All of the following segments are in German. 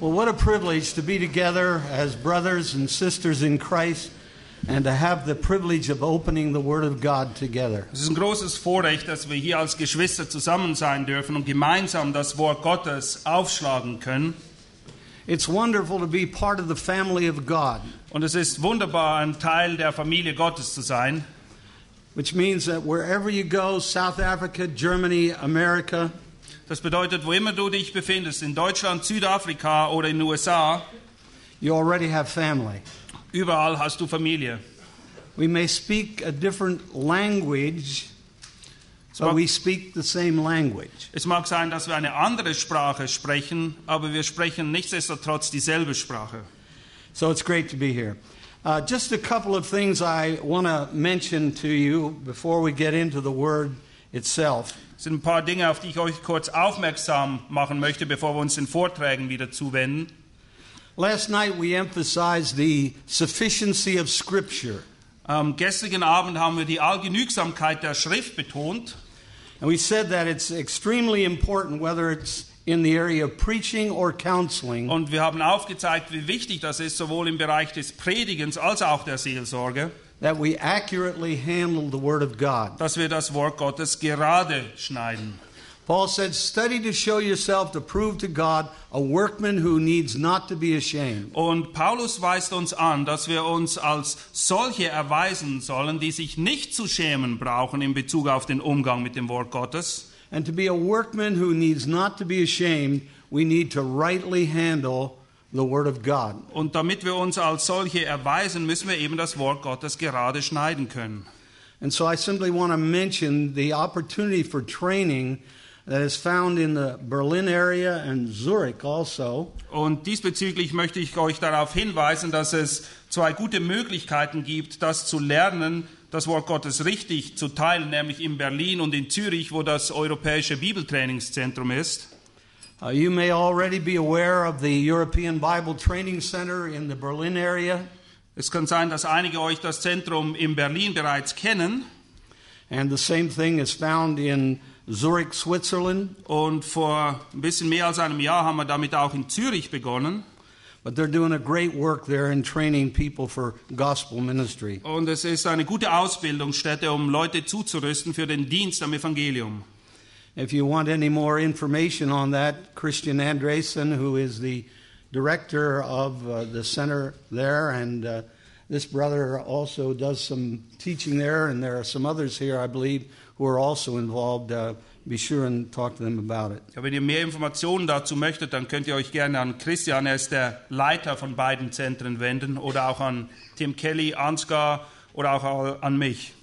Well, what a privilege to be together as brothers and sisters in Christ and to have the privilege of opening the Word of God together. Es ist ein großes Vorrecht, dass wir hier als Geschwister zusammen sein dürfen und gemeinsam das Wort Gottes aufschlagen können. It's wonderful to be part of the family of God, Und es ist wunderbar, ein Teil der Familie Gottes zu sein. which means that wherever you go, South Africa, Germany, America, Das bedeutet, wo immer du dich befindest, in Deutschland, Südafrika oder in den USA, you already have family. überall hast du Familie. We may speak a different language, but we speak the same language. Es mag sein, dass wir eine andere Sprache sprechen, aber wir sprechen nichtsdestotrotz dieselbe Sprache. So it's great to be here. Uh, just a couple of things I want to mention to you before we get into the Word itself. Es sind ein paar Dinge, auf die ich euch kurz aufmerksam machen möchte, bevor wir uns den Vorträgen wieder zuwenden. Last night we emphasized the sufficiency of Scripture. Am gestrigen Abend haben wir die Allgenügsamkeit der Schrift betont. And we said that it's extremely important whether it's in the area of preaching or counseling Und wir haben aufgezeigt, wie wichtig das ist, sowohl im Bereich des Predigens als auch der Seelsorge, that we accurately handle the Word of God. dass wir das Wort Gottes gerade schneiden. Paul said, Study to show yourself to prove to God a workman who needs not to be ashamed. Und Paulus weist uns an, dass wir uns als solche erweisen sollen, die sich nicht zu schämen brauchen in Bezug auf den Umgang mit dem Wort Gottes. And to be a workman who needs not to be ashamed, we need to rightly handle the Word of God. Und damit wir uns als solche erweisen, müssen wir eben das Wort Gottes gerade schneiden können. And so I simply want to mention the opportunity for training that is found in the Berlin area and Zurich also. Und diesbezüglich möchte ich euch darauf hinweisen, dass es zwei gute Möglichkeiten gibt, das zu lernen, das Wort Gottes richtig zu teilen, nämlich in Berlin und in Zürich, wo das europäische Bibeltrainingszentrum ist. Uh, you may already be aware of the European Bible Training Center in the Berlin area. Es kann sein, dass einige euch das Zentrum in Berlin bereits kennen. And the same thing is found in Zurich, Switzerland. Und vor ein bisschen mehr als einem Jahr haben wir damit auch in Zürich begonnen. But they're doing a great work there in training people for gospel ministry. Und es ist eine gute Ausbildungsstätte, um Leute zuzurüsten für den Dienst am Evangelium. If you want any more information on that, Christian Andresen, who is the director of uh, the center there, and uh, this brother also does some teaching there, and there are some others here, I believe, who are also involved. Uh, be sure and talk to them about it. Ja, wenn ihr mehr Informationen dazu möchtet, dann könnt ihr euch gerne an Christian, er ist der Leiter von beiden Zentren, wenden oder auch an Tim Kelly, Ansgar oder auch an mich.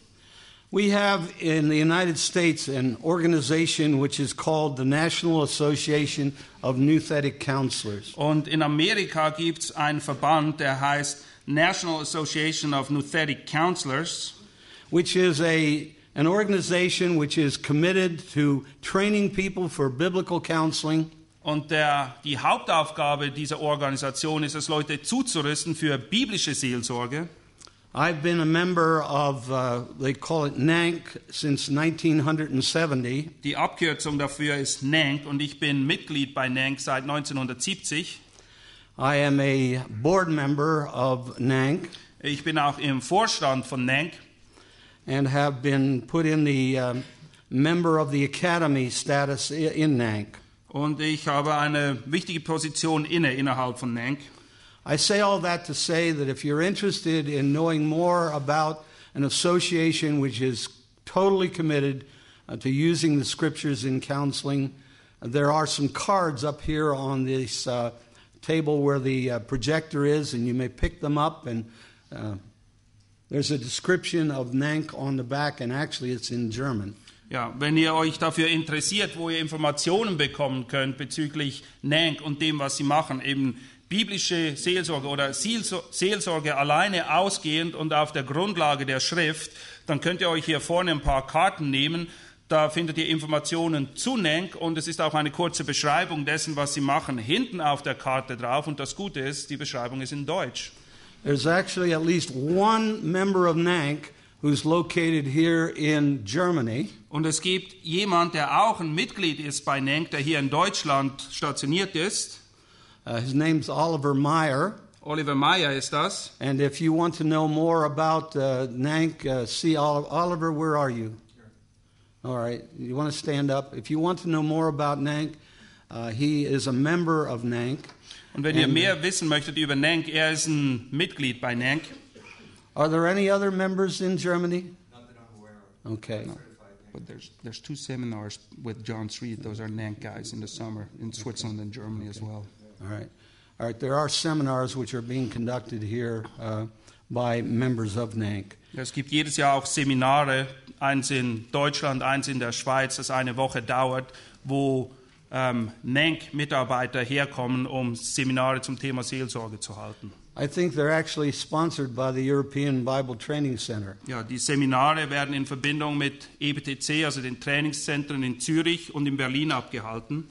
We have in the United States an organization which is called the National Association of Nouthetic Counselors. Und in Amerika gibt es einen Verband, der heißt National Association of Nouthetic Counselors. which is a an organization which is committed to training people for biblical counseling Und der, die Hauptaufgabe dieser Organisation ist es, Leute zuzurüsten für biblische Seelsorge. I've been a member of uh, they call it NANC since 1970 Die Abkürzung dafür ist NANC und ich bin Mitglied bei NANC seit 1970. I am a board member of NANC Ich bin auch im Vorstand von NANC and have been put in the um, member of the academy status in NANC. und ich habe eine wichtige Position inne innerhalb von NANC. I say all that to say that if you're interested in knowing more about an association which is totally committed uh, to using the scriptures in counseling, there are some cards up here on this uh, table where the uh, projector is, and you may pick them up. And uh, there's a description of NANC on the back, and actually it's in German. Ja, wenn ihr euch dafür interessiert, wo ihr Informationen bekommen könnt bezüglich NANC und dem, was sie machen, eben biblische Seelsorge oder Seelso- Seelsorge alleine ausgehend und auf der Grundlage der Schrift, dann könnt ihr euch hier vorne ein paar Karten nehmen. Da findet ihr Informationen zu NANC und es ist auch eine kurze Beschreibung dessen, was sie machen, hinten auf der Karte drauf. Und das Gute ist, die Beschreibung ist in Deutsch. There's actually at least one member of NANC who's located here in Germany. Und es gibt jemand, der auch ein Mitglied ist bei NANC, der hier in Deutschland stationiert ist. Uh, his name's Oliver Meyer. Oliver Meyer ist das. And if you want to know more about uh, Nank, uh, see Oliver. Oliver, where are you? All right, you want to stand up. If you want to know more about Nank, uh, he is a member of Nank. Und wenn ihr And- mehr wissen möchtet über Nank, er ist ein Mitglied bei Nank. Are there any other members in Germany? Not that I'm aware of. Okay. Certified. But there's there's two seminars with John Street. Those are Nank guys in the summer in Switzerland and Germany as well. All right. All right. There are seminars which are being conducted here uh, by members of NANC. Es gibt jedes Jahr auch Seminare, eins in Deutschland, eins in der Schweiz, das eine Woche dauert, wo ähm, NENC-Mitarbeiter herkommen, um Seminare zum Thema Seelsorge zu halten. I think they're actually sponsored by the European Bible Training Center. Ja, die Seminare werden in Verbindung mit EBTC, also den Trainingszentren in Zürich und in Berlin abgehalten.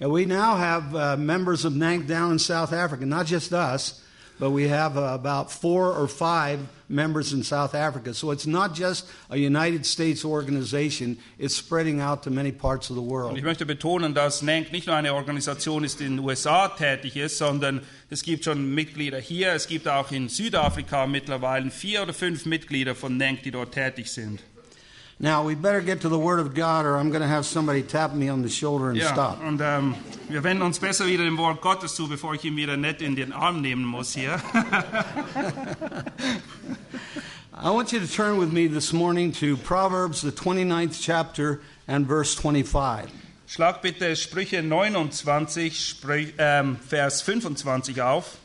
And we now have uh, members of NANC down in South Africa, not just us, but we have uh, about four or five members in South Africa. So it's not just a United States organization, it's spreading out to many parts of the Und world. ich möchte betonen, dass NENC nicht nur eine Organisation ist, die in den USA tätig ist, sondern es gibt schon Mitglieder hier, es gibt auch in Südafrika mittlerweile vier oder fünf Mitglieder von NENC, die dort tätig sind. Now, we better get to the Word of God, or I'm going to have somebody tap me on the shoulder and Ja, stop. und ähm, wir wenden uns besser wieder dem Wort Gottes zu, bevor ich ihn wieder nett in den Arm nehmen muss hier. I want you to turn with me this morning to Proverbs, the 29th chapter, and verse 25. Schlag bitte Sprüche 29, Sprü ähm, Vers 25 auf.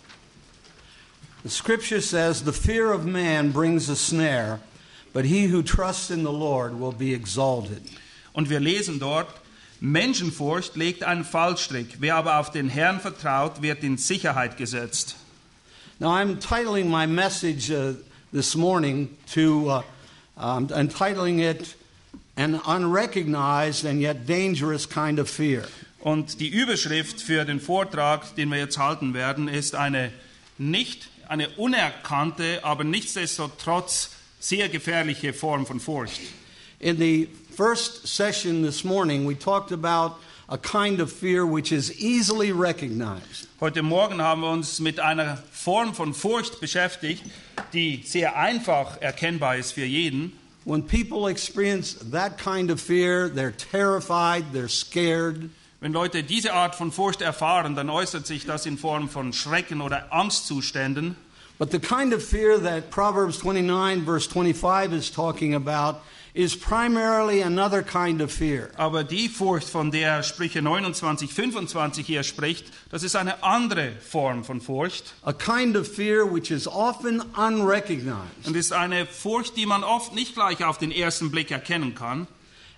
The scripture says, The fear of man brings a snare, but he who trusts in the Lord will be exalted. Und wir lesen dort, Menschenfurcht legt einen Fallstrick, wer aber auf den Herrn vertraut, wird in Sicherheit gesetzt. Now, I'm titling my message uh, this morning to, uh, I'm entitling it An Unrecognized and Yet Dangerous Kind of Fear. Und die Überschrift für den Vortrag, den wir jetzt halten werden, ist eine nicht eine unerkannte, aber nichtsdestotrotz sehr gefährliche Form von Furcht. In the first session this morning, we talked about a kind of fear which is easily recognized. Heute Morgen haben wir uns mit einer Form von Furcht beschäftigt, die sehr einfach erkennbar ist für jeden. When people experience that kind of fear, they're terrified, they're scared. Wenn Leute diese Art von Furcht erfahren, dann äußert sich das in Form von Schrecken oder Angstzuständen. But the kind of fear that Proverbs 29, verse 25 is talking about is primarily another kind of fear. Aber die Furcht, von der Sprüche 29, 25 hier spricht, das ist eine andere Form von Furcht. A kind of fear which is often unrecognized, Und ist eine Furcht, die man oft nicht gleich auf den ersten Blick erkennen kann.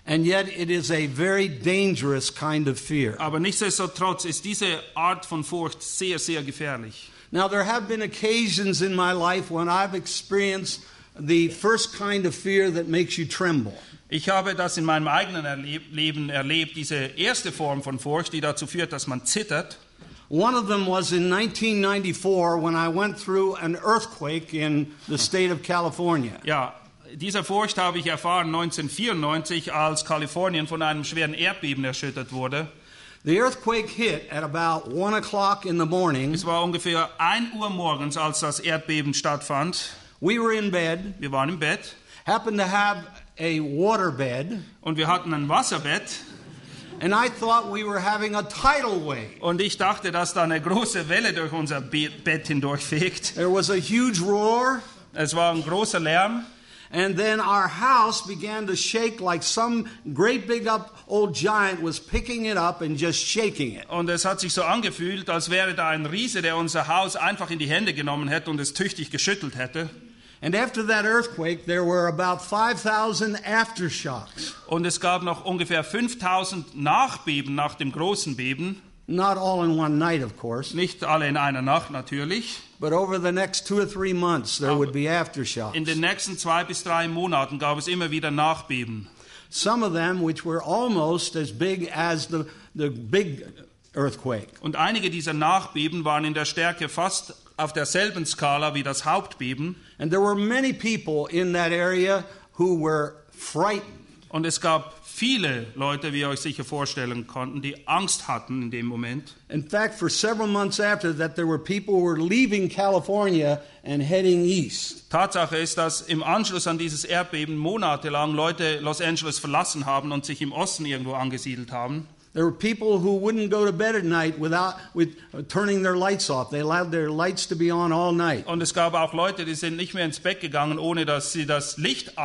and yet it is a very dangerous kind of fear. Aber nichtsdestotrotz ist diese Art von Furcht sehr, sehr gefährlich. Now, there have been occasions in my life when I've experienced the first kind of fear that makes you tremble. Ich habe das in meinem eigenen Erleb Leben erlebt, diese erste Form von Furcht, die dazu führt, dass man zittert. One of them was in 1994 when I went through an earthquake in the state of California. Ja, dieser Furcht habe ich erfahren 1994, als Kalifornien von einem schweren Erdbeben erschüttert wurde. The earthquake hit at about 1 o'clock in the morning. Es war ungefähr 1 Uhr morgens, als das Erdbeben stattfand. We were in bed, Wir waren im Bett happened to have a water bed, und wir hatten ein Wasserbett. and I thought we were having a tidal wave. Und ich dachte, dass da eine große Welle durch unser Be Bett hindurchfegt. There was a huge roar, Es war ein großer Lärm. And then our house began to shake like some great big up old giant was picking it up and just shaking it. Und es hat sich so angefühlt, als wäre da ein Riese, der unser Haus einfach in die Hände genommen hätte und es tüchtig geschüttelt hätte. And after that earthquake, there were about 5,000 aftershocks. Und es gab noch ungefähr 5000 Nachbeben nach dem großen Beben. Not all in one night, of course, Nicht alle in einer Nacht natürlich. But over the next two or three months, there would be In aftershocks. den nächsten zwei bis drei Monaten gab es immer wieder Nachbeben. Some of them, which were almost as big as the, the big earthquake. Und einige dieser Nachbeben waren in der Stärke fast auf derselben Skala wie das Hauptbeben. And there were many people in that area who were frightened. Und es gab viele Leute, wie ihr euch sicher vorstellen konnten, die Angst hatten in dem Moment. In fact, for several months after that, there were people who were leaving California and heading east. Tatsache ist, dass im Anschluss an dieses Erdbeben monatelang Leute Los Angeles verlassen haben und sich im Osten irgendwo angesiedelt haben. There were people who wouldn't go to bed at night without with uh, turning their lights off. They allowed their lights to be on all night. Und es gab auch Leute, die sind nicht mehr ins Bett gegangen, ohne dass sie das Licht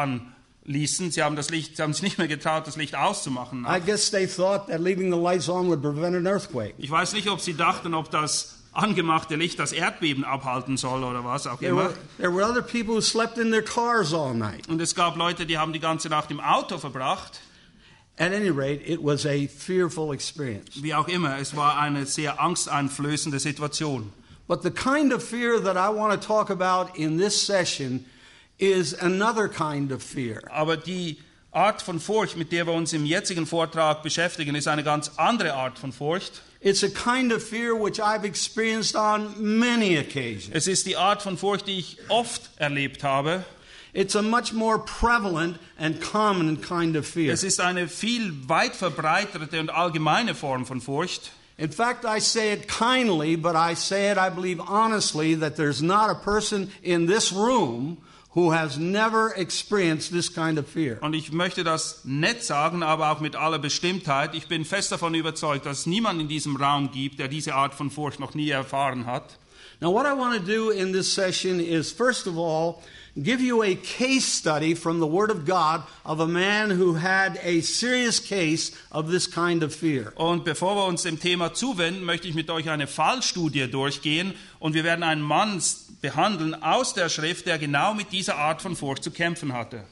anließen. Sie haben das Licht, sie haben sich nicht mehr getraut, das Licht auszumachen. I guess they thought that leaving the lights on would prevent an earthquake. Ich weiß nicht, ob sie dachten, ob das angemachte Licht das Erdbeben abhalten soll oder was auch There immer. were, there were other people who slept in their cars all night. Und es gab Leute, die haben die ganze Nacht im Auto verbracht. At any rate, it was a fearful experience. Wie auch immer, es war eine sehr angsteinflößende Situation. But the kind of fear that I want to talk about in this session is another kind of fear. Aber die Art von Furcht, mit der wir uns im jetzigen Vortrag beschäftigen, ist eine ganz andere Art von Furcht. It's a kind of fear which I've experienced on many occasions. Es ist die Art von Furcht, die ich oft erlebt habe. It's a much more prevalent and common kind of fear. Es ist eine viel weit verbreitete und allgemeine Form von Furcht. In fact, I say it kindly, but I say it, I believe, honestly, that there's not a person in this room who has never experienced this kind of fear. Und ich möchte das nett sagen, aber auch mit aller Bestimmtheit. Ich bin fest davon überzeugt, dass es niemanden in diesem Raum gibt, der diese Art von Furcht noch nie erfahren hat. Now, what I want to do in this session is, first of all, give you a case study from the Word of God of a man who had a serious case of this kind of fear. Und bevor wir uns dem Thema zuwenden, möchte ich mit euch eine Fallstudie durchgehen und wir werden einen Mann behandeln aus der Schrift, der genau mit dieser Art von Furcht zu kämpfen hatte.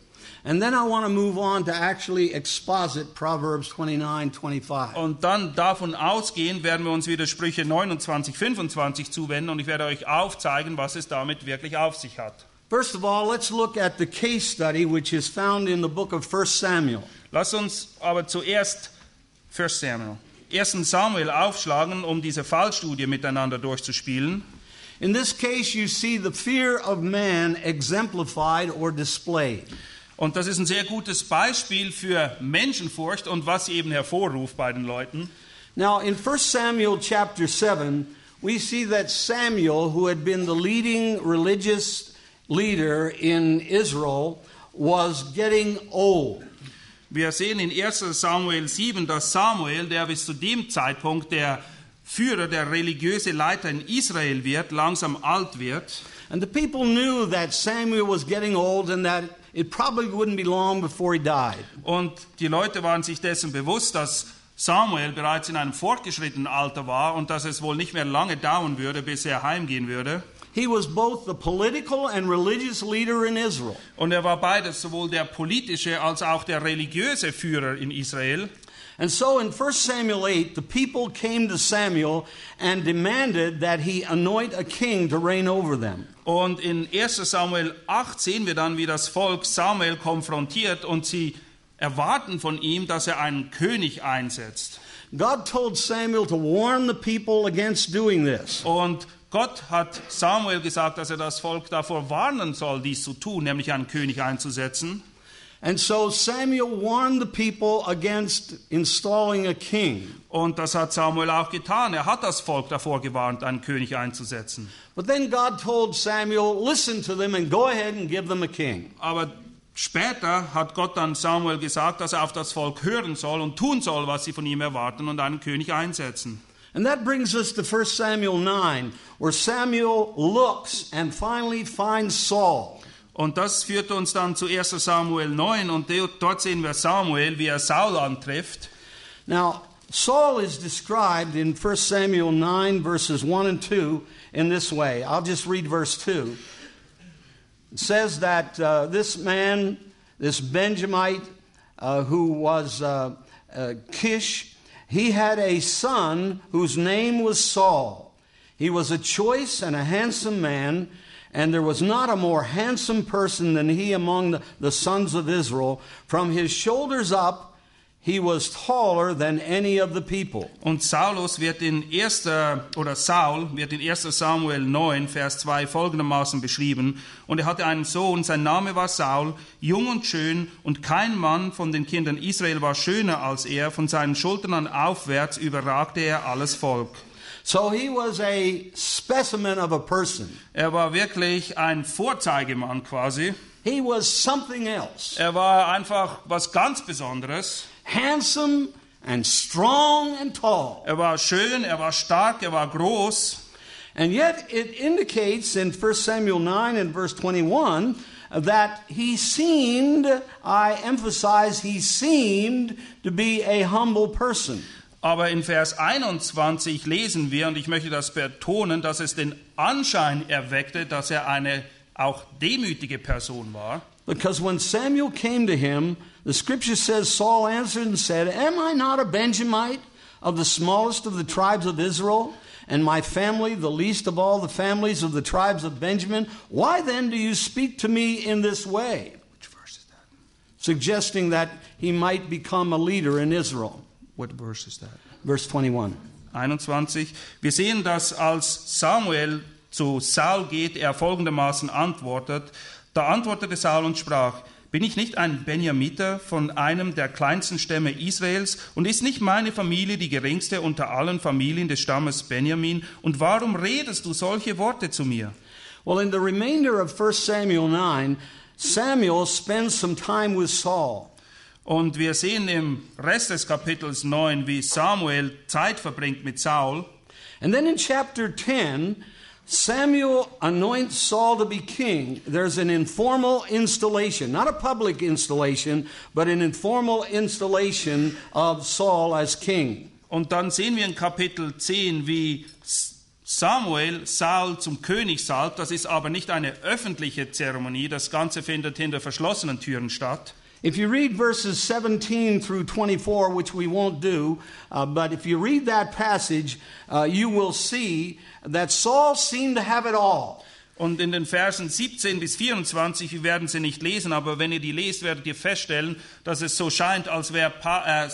And then I want to move on to actually exposit Proverbs 29 25. Und dann davon ausgehend werden wir uns wieder Sprüche 29, 25 zuwenden und ich werde euch aufzeigen, was es damit wirklich auf sich hat. First of all, let's look at the case study which is found in the book of 1 Samuel. Lass uns aber zuerst 1 Samuel, 1. Samuel aufschlagen, um diese Fallstudie miteinander durchzuspielen. In this case, you see the fear of man exemplified or displayed. Und das ist ein sehr gutes Beispiel für Menschenfurcht und was sie eben hervorruft bei den Leuten. Now, in 1 Samuel chapter 7, we see that Samuel, who had been the leading religious leader in Israel, was getting old. Wir sehen in 1 Samuel 7, dass Samuel, der bis zu dem Zeitpunkt der Führer, der religiöse Leiter in Israel wird, langsam alt wird. And the people knew that Samuel was getting old and that it probably wouldn't be long before he died. Und die Leute waren sich dessen bewusst, dass Samuel bereits in einem fortgeschrittenen Alter war und dass es wohl nicht mehr lange dauern würde, bis er heimgehen würde. He was both the political and religious leader in Israel. Und er war beides, sowohl der politische als auch der religiöse Führer in Israel. And so in 1 Samuel 8, the people came to Samuel and demanded that he anoint a king to reign over them. Und in 1 Samuel 8 sehen wir dann, wie das Volk Samuel konfrontiert und sie erwarten von ihm, dass er einen König einsetzt. God told Samuel to warn the people against doing this. Und Gott hat Samuel gesagt, dass er das Volk davor warnen soll, dies zu tun, nämlich einen König einzusetzen. And so Samuel warned the people against installing a king. Und das hat Samuel auch getan. Er hat das Volk davor gewarnt, einen König einzusetzen. But then God told Samuel, listen to them and go ahead and give them a king. Aber später hat Gott dann Samuel gesagt, dass er auf das Volk hören soll und tun soll, was sie von ihm erwarten und einen König einsetzen. And that brings us to 1 Samuel 9, where Samuel looks and finally finds Saul. Und das führt uns dann zu 1 Samuel 9 und dort sehen wir Samuel, wie er Saul antrifft. Now, Saul is described in 1 Samuel 9, verses 1 and 2, in this way. I'll just read verse 2. It says that uh, this man, this Benjamite, uh, who was uh, uh, Kish, he had a son whose name was Saul. He was a choice and a handsome man, and there was not a more handsome person than he among the, the sons of Israel. From his shoulders up, he was taller than any of the people. Und Saulus wird in 1. oder Saul wird in 1. Samuel 9 Vers 2 folgendermaßen beschrieben und er hatte einen Sohn sein Name war Saul jung und schön und kein Mann von den Kindern Israel war schöner als er von seinen Schultern an aufwärts überragte er alles Volk. So he was a specimen of a person. Er war wirklich ein Vorzeigemann quasi. He was something else. Er war einfach was ganz Besonderes. Handsome and strong and tall. Er war schön, er war stark, er war groß. And yet it indicates in 1 Samuel 9 and verse 21 that he seemed, I emphasize, he seemed to be a humble person. Aber in Vers 21 lesen wir, und ich möchte das betonen, dass es den Anschein erweckte, dass er eine auch demütige Person war. Because when Samuel came to him, the scripture says Saul answered and said, Am I not a Benjamite of the smallest of the tribes of Israel? And my family, the least of all the families of the tribes of Benjamin? Why then do you speak to me in this way? Which verse is that? Suggesting that he might become a leader in Israel. What verse is that? Verse 21. 21. Wir sehen, dass als Samuel zu Saul geht, er folgendermaßen antwortet. Da antwortete Saul und sprach, bin ich nicht ein Benjamiter von einem der kleinsten Stämme Israels und ist nicht meine Familie die geringste unter allen Familien des Stammes Benjamin? Und warum redest du solche Worte zu mir? Well, in the remainder of 1 Samuel 9, Samuel spends some time with Saul. Und wir sehen im Rest des Kapitels 9, wie Samuel Zeit verbringt mit Saul. And then in chapter 10, Samuel anoints Saul to be king. There's an informal installation, not a public installation, but an informal installation of Saul as king. Und dann sehen wir in Kapitel 10, wie Samuel Saul zum König salbt. Das ist aber nicht eine öffentliche Zeremonie. Das Ganze findet hinter verschlossenen Türen statt. If you read verses 17 through 24, which we won't do, uh, but if you read that passage, uh, you will see that Saul seemed to have it all. Und in den Versen 17 bis 24, wir werden sie nicht lesen, aber wenn ihr die lest, werdet ihr feststellen, dass es so scheint, als wäre pa äh,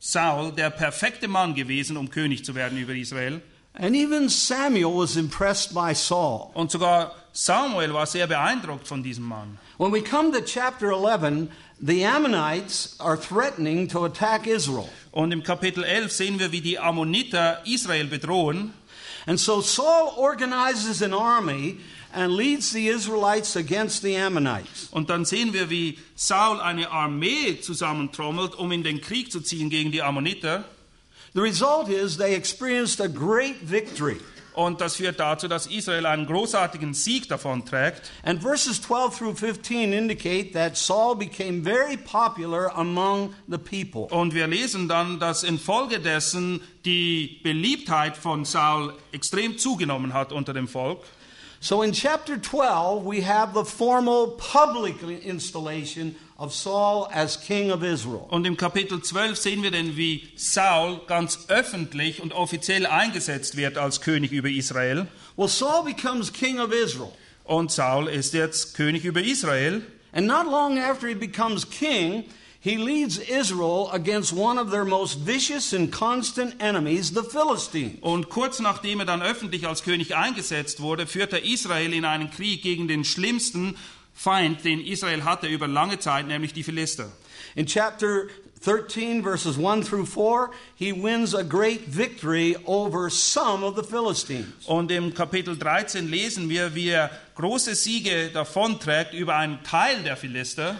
Saul der perfekte Mann gewesen, um König zu werden über Israel. And even Samuel was impressed by Saul. Und sogar Samuel war sehr beeindruckt von diesem Mann. When we come to chapter 11, the Ammonites are threatening to attack Israel. Und im Kapitel 11 sehen wir, wie die Ammoniter Israel bedrohen. And so Saul organizes an army and leads the Israelites against the Ammonites. Und dann sehen wir, wie Saul eine Armee zusammentrommelt, um in den Krieg zu ziehen gegen die Ammoniter. The result is they experienced a great victory. Und das führt dazu, dass Israel einen großartigen Sieg davon trägt. And verses 12 through 15 indicate that Saul became very popular among the people. Und wir lesen dann, dass infolgedessen die Beliebtheit von Saul extrem zugenommen hat unter dem Volk. So in chapter 12, we have the formal public installation of Saul as king of Israel. Und im Kapitel 12 sehen wir dann, wie Saul ganz öffentlich und offiziell eingesetzt wird als König über Israel. Well, Saul becomes king of Israel. Und Saul ist jetzt König über Israel. And not long after he becomes king, he leads Israel against one of their most vicious and constant enemies, the Philistines. Und kurz nachdem er dann öffentlich als König eingesetzt wurde, führt er Israel in einen Krieg gegen den schlimmsten Feind, den Israel hatte über lange Zeit, nämlich die Philister. In chapter 13, verses 1 through 4, he wins a great victory over some of the Philistines. Und im Kapitel 13 lesen wir, wie er große Siege davonträgt über einen Teil der Philister.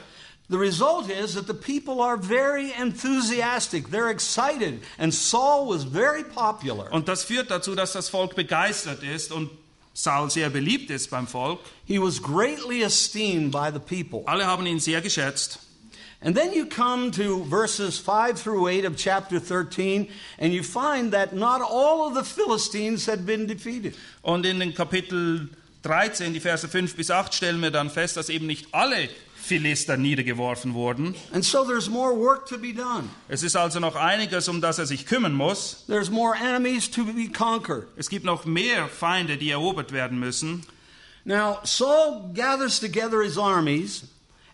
The result is that the people are very enthusiastic. They're excited. And Saul was very popular. Und das führt dazu, dass das Volk begeistert ist und Saul sehr beliebt ist beim Volk. He was greatly esteemed by the people. Alle haben ihn sehr geschätzt. And then you come to verses 5 through 8 of chapter 13, and you find that not all of the Philistines had been defeated. Und in den Kapitel 13, die Verse 5 bis 8, stellen wir dann fest, dass eben nicht alle Philister niedergeworfen wurden. And so there's more work to be done. Es ist also noch einiges, um das er sich kümmern muss. There's more enemies to be conquered. Es gibt noch mehr Feinde, die erobert werden müssen. Now, Saul gathers together his armies,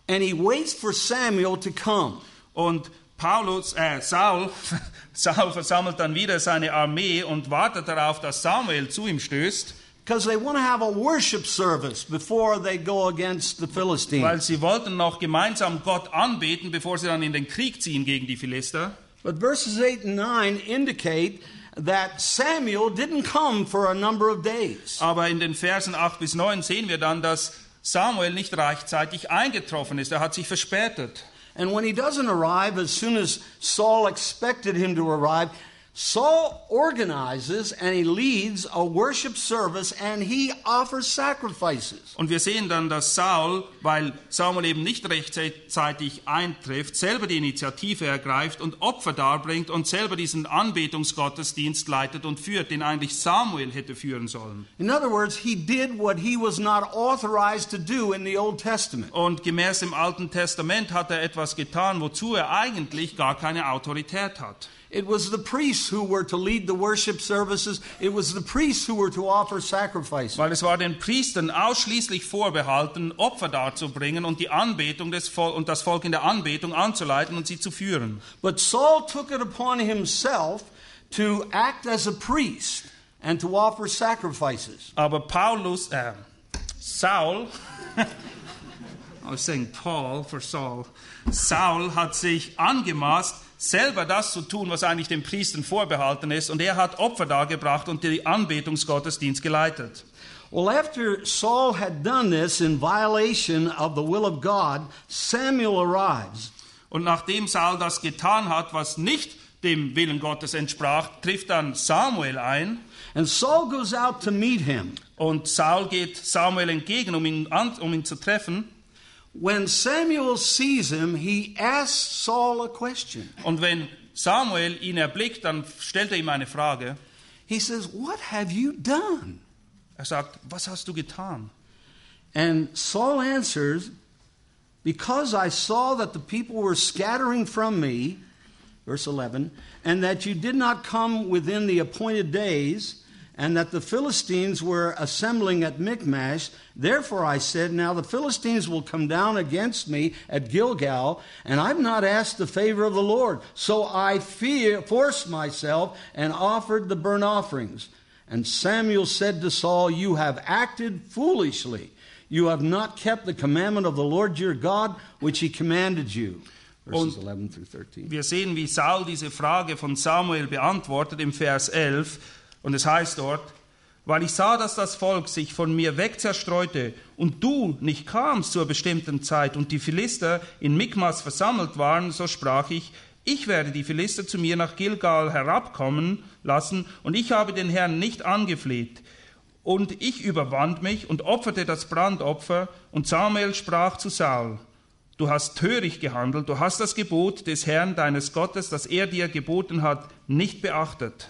and he waits for Samuel to come. Und Paulus, äh, Saul, Saul versammelt dann wieder seine Armee und wartet darauf, dass Samuel zu ihm stößt, because they want to have a worship service before they go against the weil Philistines. sie wollten noch gemeinsam Gott anbeten, bevor sie dann in den Krieg ziehen gegen die Philister. But verses 8 and 9 indicate that Samuel didn't come for a number of days. Aber in den Versen 8 bis 9 sehen wir dann, dass Samuel nicht rechtzeitig eingetroffen ist. Er hat sich verspätet. And when he doesn't arrive as soon as Saul expected him to arrive, Saul organizes and he leads a worship service and he offers sacrifices. Und wir sehen dann, dass Saul, weil Samuel eben nicht rechtzeitig eintrifft, selber die Initiative ergreift und Opfer darbringt und selber diesen Anbetungsgottesdienst leitet und führt, den eigentlich Samuel hätte führen sollen. In other words, he did what he was not authorized to do in the Old Testament. Und gemäß dem Alten Testament hat er etwas getan, wozu er eigentlich gar keine Autorität hat. It was the priests who were to lead the worship services. It was the priests who were to offer sacrifices. Weil es war den Priestern ausschließlich vorbehalten, Opfer darzubringen und die Anbetung des Vol und das Volk in der Anbetung anzuleiten und sie zu führen. But Saul took it upon himself to act as a priest and to offer sacrifices. Aber Paulus, äh, Saul, I was saying Paul for Saul, Saul hat sich angemaßt, selber das zu tun, was eigentlich den Priestern vorbehalten ist, und er hat Opfer dargebracht und den Anbetungsgottesdienst geleitet. Well, after Saul had done this in violation of the will of God, Samuel arrives. Und nachdem Saul das getan hat, was nicht dem Willen Gottes entsprach, trifft dann Samuel ein And Saul goes out to meet him. und Saul geht Samuel entgegen, um ihn, um ihn zu treffen. When Samuel sees him, he asks Saul a question. Und wenn Samuel ihn erblickt, dann stellt er ihm eine Frage. He says, What have you done? Er sagt, was hast du getan? And Saul answers, Because I saw that the people were scattering from me, verse 11, and that you did not come within the appointed days, and that the Philistines were assembling at Michmash, therefore I said, Now the Philistines will come down against me at Gilgal, and I've not asked the favor of the Lord. So I fear, forced myself and offered the burnt offerings. And Samuel said to Saul, You have acted foolishly. You have not kept the commandment of the Lord your God, which he commanded you. Verses 11 through 13. Wir sehen, wie Saul diese Frage von Samuel beantwortet im Vers 11. Und es heißt dort, weil ich sah, dass das Volk sich von mir weg zerstreute und du nicht kamst zur bestimmten Zeit und die Philister in Mikmas versammelt waren, so sprach ich, ich werde die Philister zu mir nach Gilgal herabkommen lassen und ich habe den Herrn nicht angefleht. Und ich überwand mich und opferte das Brandopfer und Samuel sprach zu Saul, Du hast töricht gehandelt, du hast das Gebot des Herrn deines Gottes, das er dir geboten hat, nicht beachtet.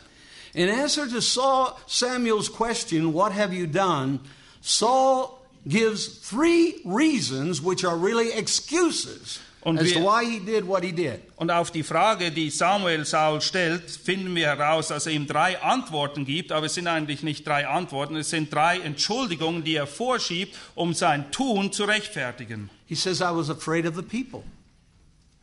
In answer to Saul, Samuel's question, What have you done? Saul gives three reasons which are really excuses Und as to wir- why he did what he did. Und auf die Frage, die Samuel Saul stellt, finden wir heraus, dass er ihm drei Antworten gibt, aber es sind eigentlich nicht drei Antworten, es sind drei Entschuldigungen, die er vorschiebt, um sein Tun zu rechtfertigen. He says, I was afraid of the people.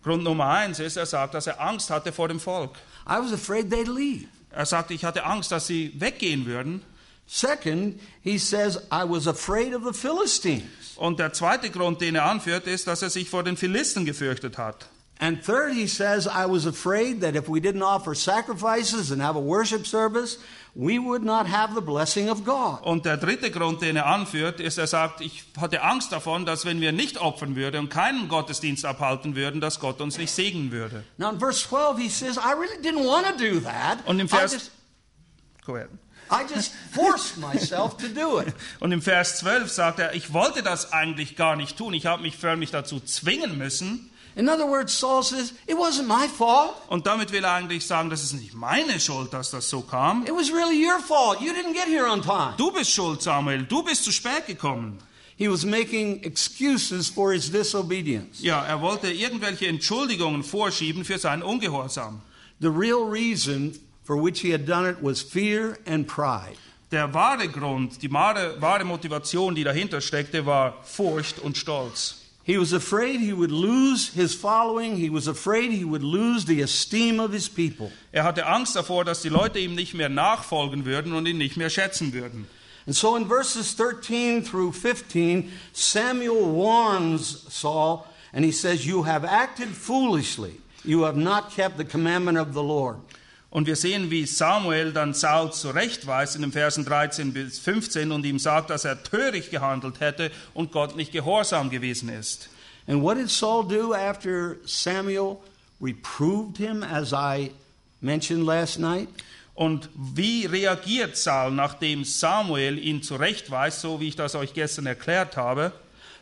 Grund Nummer eins ist, er sagt, dass er Angst hatte vor dem Volk. I was afraid they'd leave. Er sagt, ich hatte Angst, dass sie weggehen würden. Second, he says, I was afraid of the Philistines. Und der zweite Grund, den er anführt, ist, dass er sich vor den Philisten gefürchtet hat. And third, he says, I was afraid that if we didn't offer sacrifices and have a worship service, we would not have the blessing of God. Und der dritte Grund, den er anführt, ist, er sagt, ich hatte Angst davon, dass wenn wir nicht opfern würden und keinen Gottesdienst abhalten würden, dass Gott uns nicht segnen würde. Now, in verse 12, he says, I really didn't want to do that. Und im I Vers, just, Go ahead. I just forced myself to do it. Und im Vers 12 sagt er, ich wollte das eigentlich gar nicht tun. Ich habe mich förmlich dazu zwingen müssen. In other words, Saul says, It wasn't my fault. Und damit will er eigentlich sagen, das ist nicht meine Schuld, dass das so kam. It was really your fault. You didn't get here on time. Du bist schuld, Samuel. Du bist zu spät gekommen. He was making excuses for his disobedience. Ja, er wollte irgendwelche Entschuldigungen vorschieben für seinen Ungehorsam. The real reason for which he had done it was fear and pride. Der wahre Grund, die wahre, wahre Motivation, die dahinter steckte, war Furcht und Stolz. He was afraid he would lose his following. He was afraid he would lose the esteem of his people. Er hatte Angst davor, dass die Leute ihm nicht mehr nachfolgen würden und ihn nicht mehr schätzen würden. And so in verses 13 through 15, Samuel warns Saul and he says, You have acted foolishly. You have not kept the commandment of the Lord. Und wir sehen, wie Samuel dann Saul zurechtweist in den Versen 13 bis 15 und ihm sagt, dass er töricht gehandelt hätte und Gott nicht gehorsam gewesen ist. And what did Saul do after Samuel reproved him, as I mentioned last night? Und wie reagiert Saul, nachdem Samuel ihn zurechtweist, so wie ich das euch gestern erklärt habe?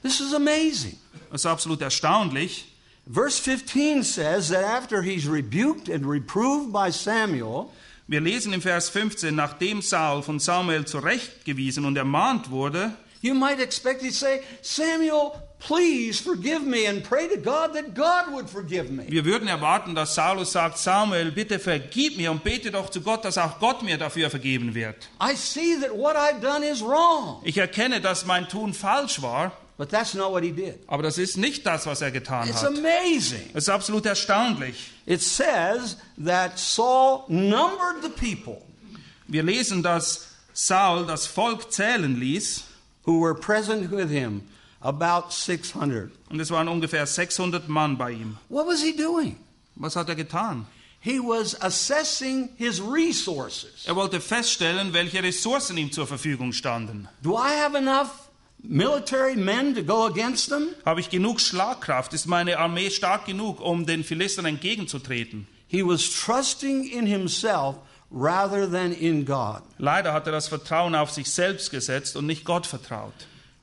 This is amazing. Das ist absolut erstaunlich. Verse 15 says that after he's rebuked and reproved by Samuel, Wir lesen im Vers 15, nachdem Saul von Samuel zurechtgewiesen und ermahnt wurde, you might expect he'd say, Samuel, please forgive me and pray to God that God would forgive me. wir würden erwarten, dass Saulus sagt, Samuel, bitte vergib mir und bete doch zu Gott, dass auch Gott mir dafür vergeben wird. I see that what I've done is wrong. Ich erkenne, dass mein Tun falsch war, But that's not what he did. aber das ist nicht das, was er getan It's hat. amazing. Es ist absolut erstaunlich. It says that Saul numbered the people Wir lesen, dass Saul das Volk zählen ließ who were present with him, about 600. und es waren ungefähr 600 Mann bei ihm. What was he doing? Was hat er getan? He was assessing his resources. Er wollte feststellen, welche Ressourcen ihm zur Verfügung standen. Do I have enough military men to go against them? Habe ich genug Schlagkraft? Ist meine Armee stark genug, um den Philistern entgegenzutreten? He was trusting in himself rather than in God. Leider hat er das Vertrauen auf sich selbst gesetzt und nicht Gott vertraut.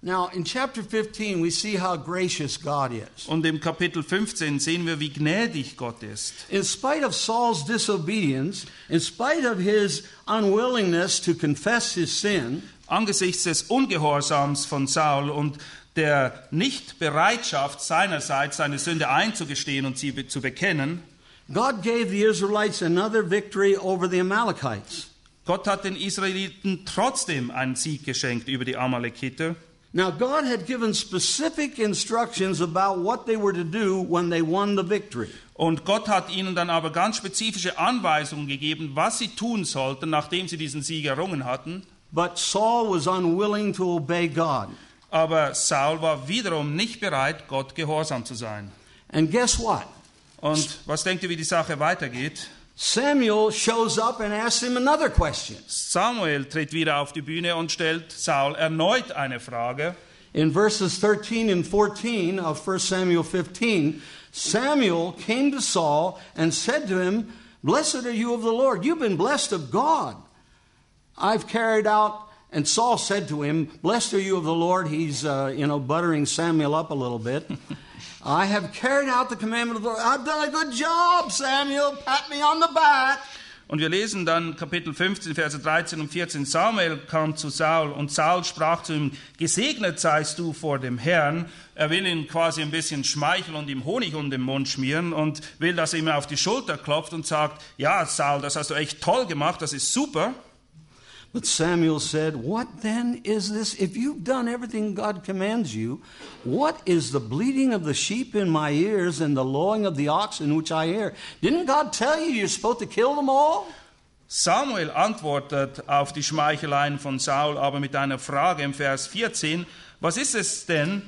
Now, in chapter 15, we see how gracious God is. Und im Kapitel 15 sehen wir, wie gnädig Gott ist. In spite of Saul's disobedience, in spite of his unwillingness to confess his sin, Angesichts des Ungehorsams von Saul und der Nichtbereitschaft seinerseits, seine Sünde einzugestehen und sie zu bekennen, God gave the Israelites another victory over the Amalekites. Gott hat den Israeliten trotzdem einen Sieg geschenkt über die Amalekiter. Now, God had given specific instructions about what they were to do when they won the victory. Und Gott hat ihnen dann aber ganz spezifische Anweisungen gegeben, was sie tun sollten, nachdem sie diesen Sieg errungen hatten. But Saul was unwilling to obey God. Aber Saul war wiederum nicht bereit, Gott gehorsam zu sein. And guess what? Und was denkt ihr, wie die Sache weitergeht? Samuel shows up and asks him another question. Samuel tritt wieder auf die Bühne und stellt Saul erneut eine Frage. In verses 13 and 14 of 1 Samuel 15, Samuel came to Saul and said to him, Blessed are you of the Lord. You've been blessed of God. I've carried out. And Saul said to him, Blessed are you of the Lord. He's, uh, you know, buttering Samuel up a little bit. I have carried out the commandment of the Lord. I've done a good job, Samuel. Pat me on the back. Und wir lesen dann Kapitel 15, Verse 13 und 14. Samuel kam zu Saul und Saul sprach zu ihm, gesegnet seist du vor dem Herrn. Er will ihn quasi ein bisschen schmeicheln und ihm Honig um den Mund schmieren und will, dass er ihm auf die Schulter klopft und sagt, ja Saul, das hast du echt toll gemacht, das ist super. But Samuel said, What then is this? If you've done everything God commands you, what is the bleating of the sheep in my ears and the lowing of the oxen which I hear? Didn't God tell you you're supposed to kill them all? Samuel antwortet auf die Schmeicheleien von Saul aber mit einer Frage im Vers 14. Was ist es denn,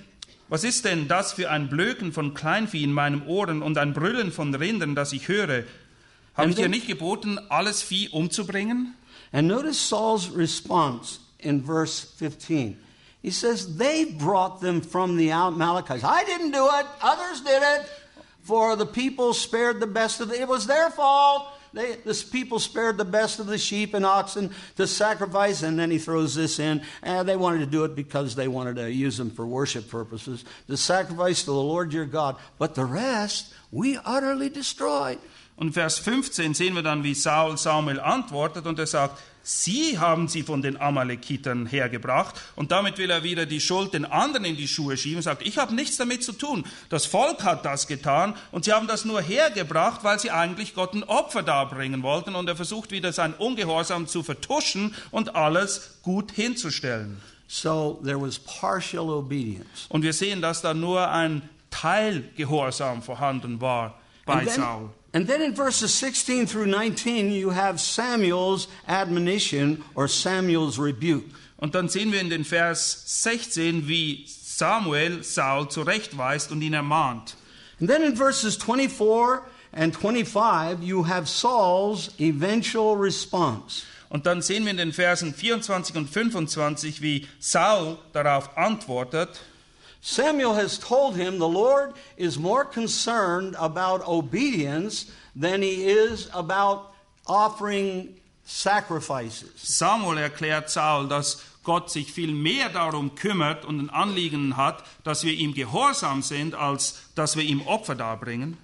was ist denn das für ein Blöken von Kleinvieh in meinem Ohren und ein Brüllen von Rindern, das ich höre? Habe ich dir nicht geboten, alles Vieh umzubringen? And notice Saul's response in verse 15. He says, They brought them from the Amalekites. I didn't do it, others did it. For the people spared the best of the, it was their fault. They, this people spared the best of the sheep and oxen to sacrifice, and then he throws this in. And they wanted to do it because they wanted to use them for worship purposes, to sacrifice to the Lord your God. But the rest we utterly destroyed. Und Vers 15 sehen wir dann, wie Saul Samuel antwortet und er sagt, Sie haben sie von den Amalekitern hergebracht und damit will er wieder die Schuld den anderen in die Schuhe schieben und sagt, ich habe nichts damit zu tun. Das Volk hat das getan und sie haben das nur hergebracht, weil sie eigentlich Gott ein Opfer darbringen wollten und er versucht wieder sein Ungehorsam zu vertuschen und alles gut hinzustellen. So there was partial obedience. Und wir sehen, dass da nur ein Teilgehorsam vorhanden war bei then, Saul. And then in verses 16 through 19, you have Samuel's admonition or Samuel's rebuke. Und dann sehen wir in den Vers 16, wie Samuel Saul zurechtweist und ihn ermahnt. And then in verses 24 and 25, you have Saul's eventual response. Und dann sehen wir in den Versen 24 und 25, wie Saul darauf antwortet. Samuel has told him the Lord is more concerned about obedience than he is about offering sacrifices. Samuel erklärt Saul, dass Gott sich viel mehr darum kümmert und ein Anliegen hat, dass wir ihm gehorsam sind, als dass wir ihm Opfer darbringen.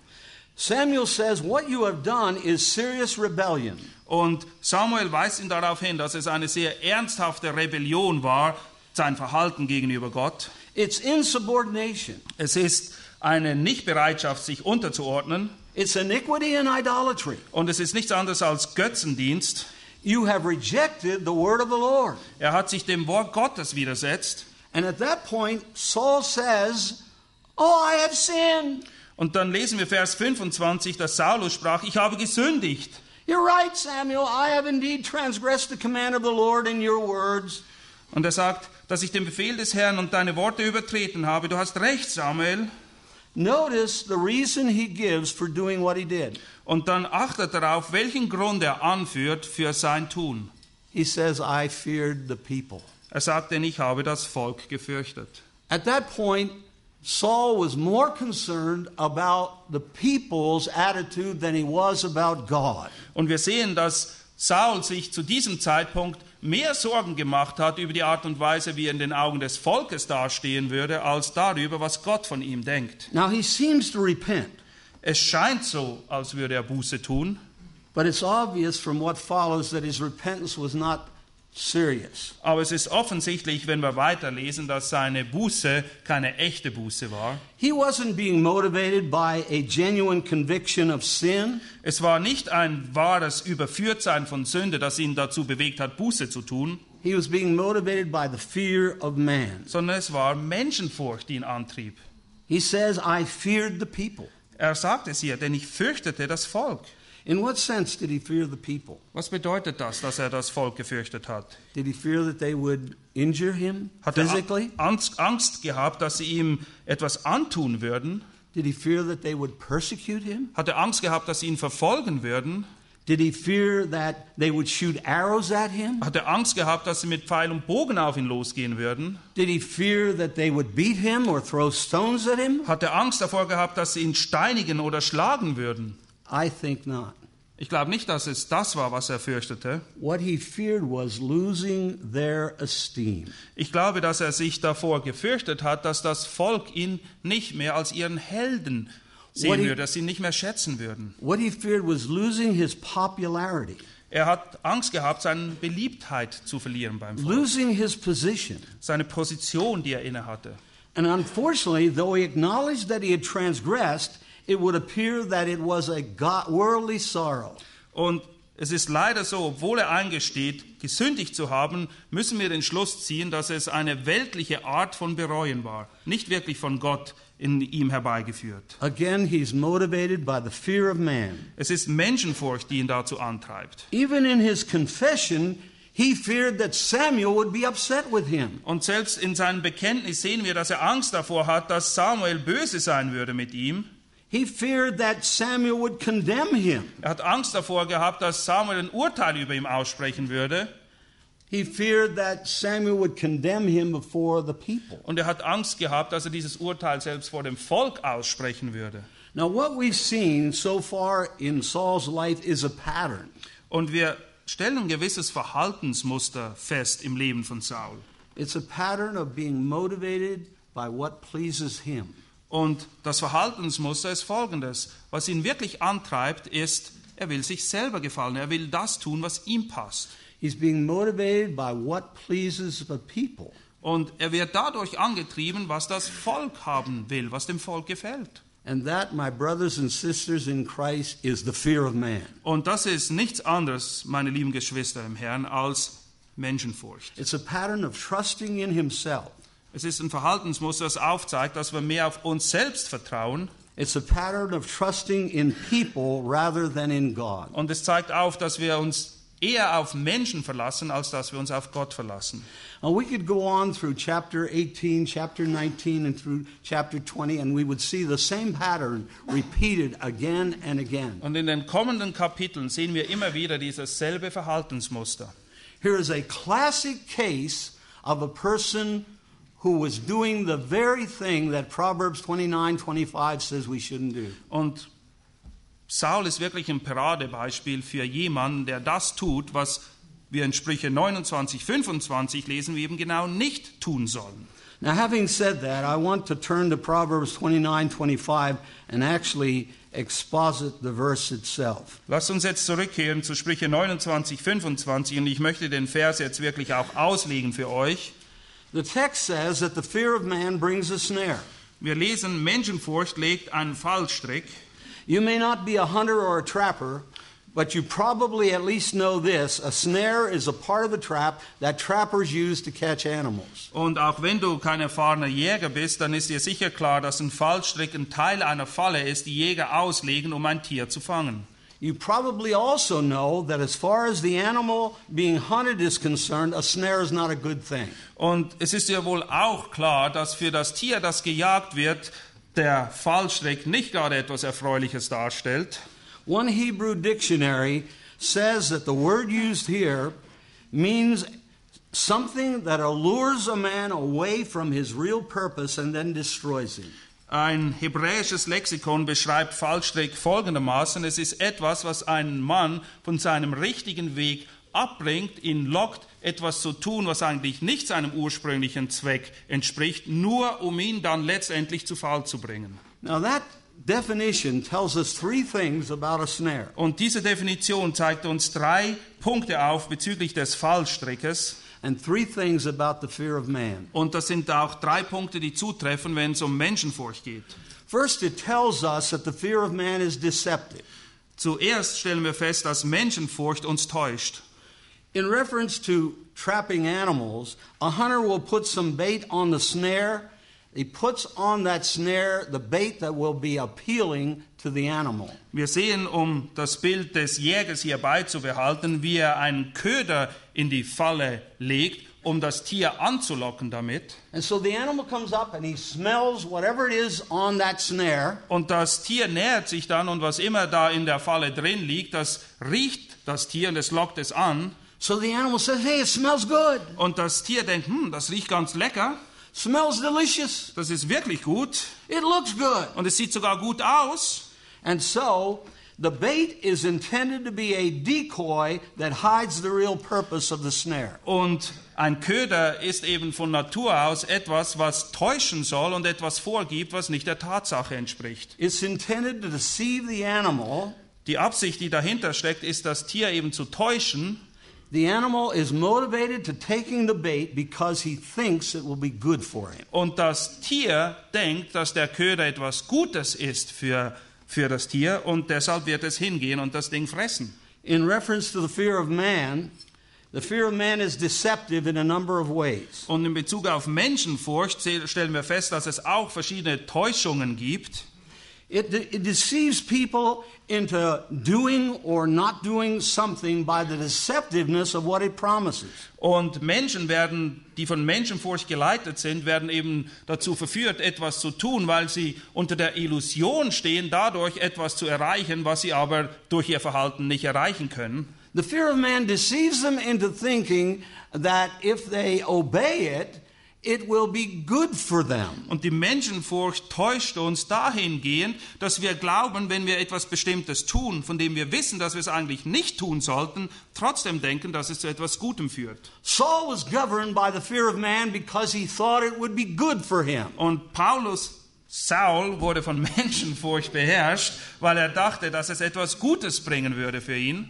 Samuel says, What you have done is serious rebellion. Und Samuel weist ihn darauf hin, dass es eine sehr ernsthafte Rebellion war, sein Verhalten gegenüber Gott. It's insubordination, Es ist eine Nichtbereitschaft, sich unterzuordnen. it's iniquity and idolatry. Und es ist nichts anderes als Götzendienst. You have rejected the word of the Lord. Er hat sich dem Wort Gottes widersetzt. And at that point, Saul says, Oh, I have sinned. Und dann lesen wir Vers 25, dass Saulus sprach, ich habe gesündigt. You're right, Samuel. I have indeed transgressed the command of the Lord in your words. Und er sagt, dass ich den Befehl des Herrn und deine Worte übertreten habe. Du hast recht, Samuel. Notice the reason he gives for doing what he did. Und dann achtet darauf, welchen Grund er anführt für sein Tun. He says, I feared the people. Er sagt denn, ich habe das Volk gefürchtet. At that point, Saul was more concerned about the people's attitude than he was about God. Und wir sehen, dass Saul sich zu diesem Zeitpunkt mehr Sorgen gemacht hat über die Art und Weise, wie er in den Augen des Volkes dastehen würde, als darüber, was Gott von ihm denkt. Now, he seems to repent, Es scheint so, als würde er Buße tun, but it's obvious from what follows that his repentance was not serious. aber es ist offensichtlich, wenn wir weiterlesen, dass seine Buße keine echte Buße war. He wasn't being motivated by a genuine conviction of sin. Es war nicht ein wahres Überführtsein von Sünde, das ihn dazu bewegt hat, Buße zu tun, He was being motivated by the fear of man. sondern es war Menschenfurcht, die ihn antrieb. He says, I feared the people. Er sagt es hier, denn ich fürchtete das Volk. In what sense did he fear the people? Was bedeutet das, dass er das Volk gefürchtet hat? Did he fear that they would injure him Hat er physically? Angst, Angst gehabt, dass sie ihm etwas antun würden? Did he fear that they would persecute him? Hat er Angst gehabt, dass sie ihn verfolgen würden? Did he fear that they would shoot arrows at him? Hat er Angst gehabt, dass sie mit Pfeil und Bogen auf ihn losgehen würden? Did he fear that they would beat him or throw stones at him? Hat er Angst davor gehabt, dass sie ihn steinigen oder schlagen würden? I think not. Ich glaube nicht, dass es das war, was er fürchtete. What he feared was losing their esteem. Ich glaube, dass er sich davor gefürchtet hat, dass das Volk ihn nicht mehr als ihren Helden sehen he- würde, dass sie ihn nicht mehr schätzen würden. What he feared was losing his popularity, Er hat Angst gehabt, seine Beliebtheit zu verlieren beim Volk, losing his position. seine Position, die er innehatte. And unfortunately, though he acknowledged that he had transgressed, it would appear that it was a God, worldly sorrow. Und es ist leider so, obwohl er eingesteht, gesündigt zu haben, müssen wir den Schluss ziehen, dass es eine weltliche Art von Bereuen war, nicht wirklich von Gott in ihm herbeigeführt. Again, he's motivated by the fear of man. Es ist Menschenfurcht, die ihn dazu antreibt. Even in his confession, he feared that Samuel would be upset with him. Und selbst in seinem Bekenntnis sehen wir, dass er Angst davor hat, dass Samuel böse sein würde mit ihm. He feared that Samuel would condemn him. Er hat Angst davor gehabt, dass Samuel ein Urteil über ihn aussprechen würde. He feared that Samuel would condemn him before the people. Und er hat Angst gehabt, dass er dieses Urteil selbst vor dem Volk aussprechen würde. Now, what we've seen so far in Saul's life is a pattern. Und wir stellen ein gewisses Verhaltensmuster fest im Leben von Saul. It's a pattern of being motivated by what pleases him. Und das Verhaltensmuster ist folgendes. Was ihn wirklich antreibt, ist, er will sich selber gefallen. Er will das tun, was ihm passt. He's being motivated by what pleases the people. Und er wird dadurch angetrieben, was das Volk haben will, was dem Volk gefällt. And that, my brothers and sisters in Christ, is the fear of man. Und das ist nichts anderes, meine lieben Geschwister im Herrn, als Menschenfurcht. It's a pattern of trusting in himself. Es ist ein Verhaltensmuster, das aufzeigt, dass wir mehr auf uns selbst vertrauen. It's a pattern of trusting in people rather than in God. Und es zeigt auf, dass wir uns eher auf Menschen verlassen, als dass wir uns auf Gott verlassen. Now, we could go on through chapter 18, chapter 19, and through chapter 20, and we would see the same pattern repeated again and again. Und in den kommenden Kapiteln sehen wir immer wieder dieses selbe Verhaltensmuster. Here is a classic case of a person who was doing the very thing that Proverbs 29 25 says we shouldn't do. Und Saul ist wirklich ein Paradebeispiel für jemanden, der das tut, was wir in Sprüche 29, 25 lesen, wir eben genau nicht tun sollen. Now, having said that, I want to turn to Proverbs 29 25 and actually exposit the verse itself. Lasst uns jetzt zurückkehren zu Sprüche 29, 25 und ich möchte den Vers jetzt wirklich auch auslegen für euch. The text says that the fear of man brings a snare. Wir lesen, Menschenfurcht legt einen Fallstrick. You may not be a hunter or a trapper, but you probably at least know this a snare is a part of the trap that trappers use to catch animals. Und auch wenn du kein erfahrener Jäger bist, dann ist dir sicher klar, dass ein Fallstrick ein Teil einer Falle ist, die Jäger auslegen, um ein Tier zu fangen. You probably also know that as far as the animal being hunted is concerned, a snare is not a good thing. Und es ist ja wohl auch klar, dass für das Tier, das gejagt wird, der Fallstrick nicht gerade etwas Erfreuliches darstellt. One Hebrew dictionary says that the word used here means something that allures a man away from his real purpose and then destroys him. Ein hebräisches Lexikon beschreibt Fallstrick folgendermaßen: Es ist etwas, was einen Mann von seinem richtigen Weg abbringt, ihn lockt, etwas zu tun, was eigentlich nicht seinem ursprünglichen Zweck entspricht, nur um ihn dann letztendlich zu Fall zu bringen. Now, that definition tells us three things about a snare. Und diese Definition zeigt uns drei Punkte auf bezüglich des Fallstrickes. And three things about the fear of man. Und das sind auch drei Punkte, die zutreffen, wenn es um Menschenfurcht geht. First, it tells us that the fear of man is deceptive. Zuerst stellen wir fest, dass Menschenfurcht uns täuscht. In reference to trapping animals, a hunter will put some bait on the snare. He puts on that snare the bait that will be appealing to the animal. Wir sehen, um das Bild des Jägers hier beizubehalten, wie er einen Köder in die Falle legt, um das Tier anzulocken damit. And so the animal comes up and he smells whatever it is on that snare. Und das Tier nähert sich dann und was immer da in der Falle drin liegt, das riecht das Tier und es lockt es an. So the animal says, Hey, it smells good. Und das Tier denkt, hm, das riecht ganz lecker, Smells delicious. das ist wirklich gut It looks good. und es sieht sogar gut aus. And so the bait is intended to be a decoy that hides the real purpose of the snare. Und ein Köder ist eben von Natur aus etwas, was täuschen soll und etwas vorgibt, was nicht der Tatsache entspricht. It's intended to deceive the animal. Die Absicht, die dahinter steckt, ist, das Tier eben zu täuschen. The animal is motivated to taking the bait because he thinks it will be good for him. Und das Tier denkt, dass der Köder etwas Gutes ist für, für das Tier und deshalb wird es hingehen und das Ding fressen. In reference to the fear of man, the fear of man is deceptive in a number of ways. Und in Bezug auf Menschenfurcht stellen wir fest, dass es auch verschiedene Täuschungen gibt. It, de- it deceives people into doing or not doing something by the deceptiveness of what it promises. Und Menschen werden, die von Menschenfurcht geleitet sind, werden eben dazu verführt, etwas zu tun, weil sie unter der Illusion stehen, dadurch etwas zu erreichen, was sie aber durch ihr Verhalten nicht erreichen können. The fear of man deceives them into thinking that if they obey it, it will be good for them. Und die Menschenfurcht täuscht uns dahingehend, dass wir glauben, wenn wir etwas Bestimmtes tun, von dem wir wissen, dass wir es eigentlich nicht tun sollten, trotzdem denken, dass es zu etwas Gutem führt. Saul was governed by the fear of man because he thought it would be good for him. Und Paulus, Saul, wurde von Menschenfurcht beherrscht, weil er dachte, dass es etwas Gutes bringen würde für ihn.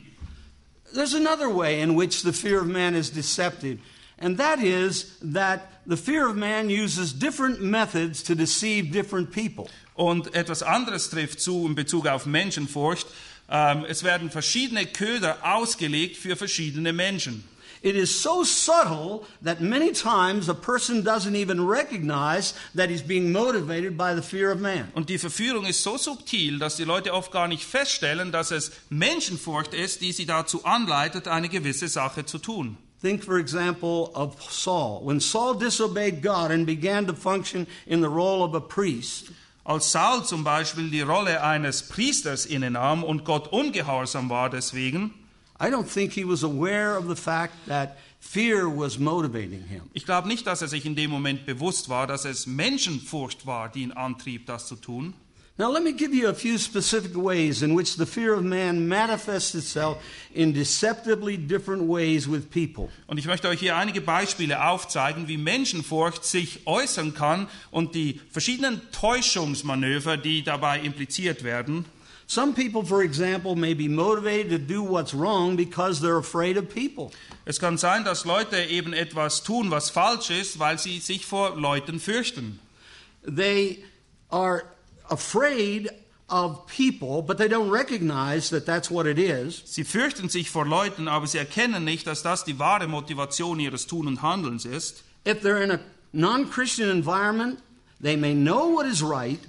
There's another way in which the fear of man is deceptive, and that is that the fear of man uses different methods to deceive different people. Und etwas anderes trifft zu in Bezug auf Menschenfurcht. Ähm, es werden verschiedene Köder ausgelegt für verschiedene Menschen. It is so subtle that many times a person doesn't even recognize that he's being motivated by the fear of man. Und die Verführung ist so subtil, dass die Leute oft gar nicht feststellen, dass es Menschenfurcht ist, die sie dazu anleitet, eine gewisse Sache zu tun. Think, for example, of Saul. When Saul disobeyed God and began to function in the role of a priest, Als Saul zum Beispiel die Rolle eines Priesters innenahm und Gott ungehorsam war deswegen, I don't think he was aware of the fact that fear was motivating him. ich glaube nicht, dass er sich in dem Moment bewusst war, dass es Menschenfurcht war, die ihn antrieb, das zu tun. Now, let me give you a few specific ways in which the fear of man manifests itself in deceptively different ways with people. Und ich möchte euch hier einige Beispiele aufzeigen, wie Menschenfurcht sich äußern kann und die verschiedenen Täuschungsmanöver, die dabei impliziert werden. Some people, for example, may be motivated to do what's wrong because they're afraid of people. Es kann sein, dass Leute eben etwas tun, was falsch ist, weil sie sich vor Leuten fürchten. They are afraid of people, but they don't recognize that that's what it is. Sie fürchten sich vor Leuten, aber sie erkennen nicht, dass das die wahre Motivation ihres Tun und Handelns ist. If they're in a non Christian environment, they may know what is right,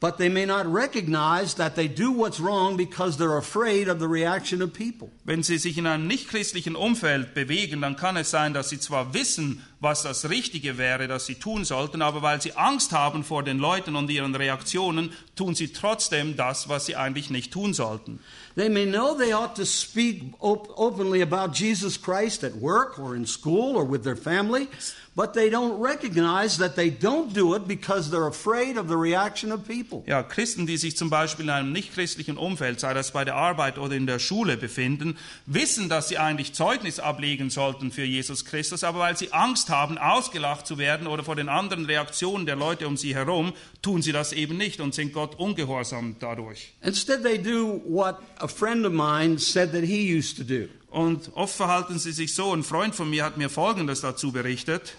but they may not recognize that they do what's wrong because they're afraid of the reaction of people. Wenn sie sich in einem nichtchristlichen Umfeld bewegen, dann kann es sein, dass sie zwar wissen, was das Richtige wäre, das sie tun sollten, aber weil sie Angst haben vor den Leuten und ihren Reaktionen, tun sie trotzdem das, was sie eigentlich nicht tun sollten. They may know they ought to speak op- openly about Jesus Christ at work or in school or with their family, but they don't recognize that they don't do it because they're afraid of the reaction of people. Ja, Christen, die sich zum Beispiel in einem nichtchristlichen Umfeld, sei das bei der Arbeit oder in der Schule befinden, wissen, dass sie eigentlich Zeugnis ablegen sollten für Jesus Christus, aber weil sie Angst haben, ausgelacht zu werden oder vor den anderen Reaktionen der Leute um sie herum, tun sie das eben nicht und sind Gott ungehorsam dadurch. Instead, they do what a friend of mine said that he used to do. Und oft verhalten sie sich so. Ein Freund von mir hat mir Folgendes dazu berichtet.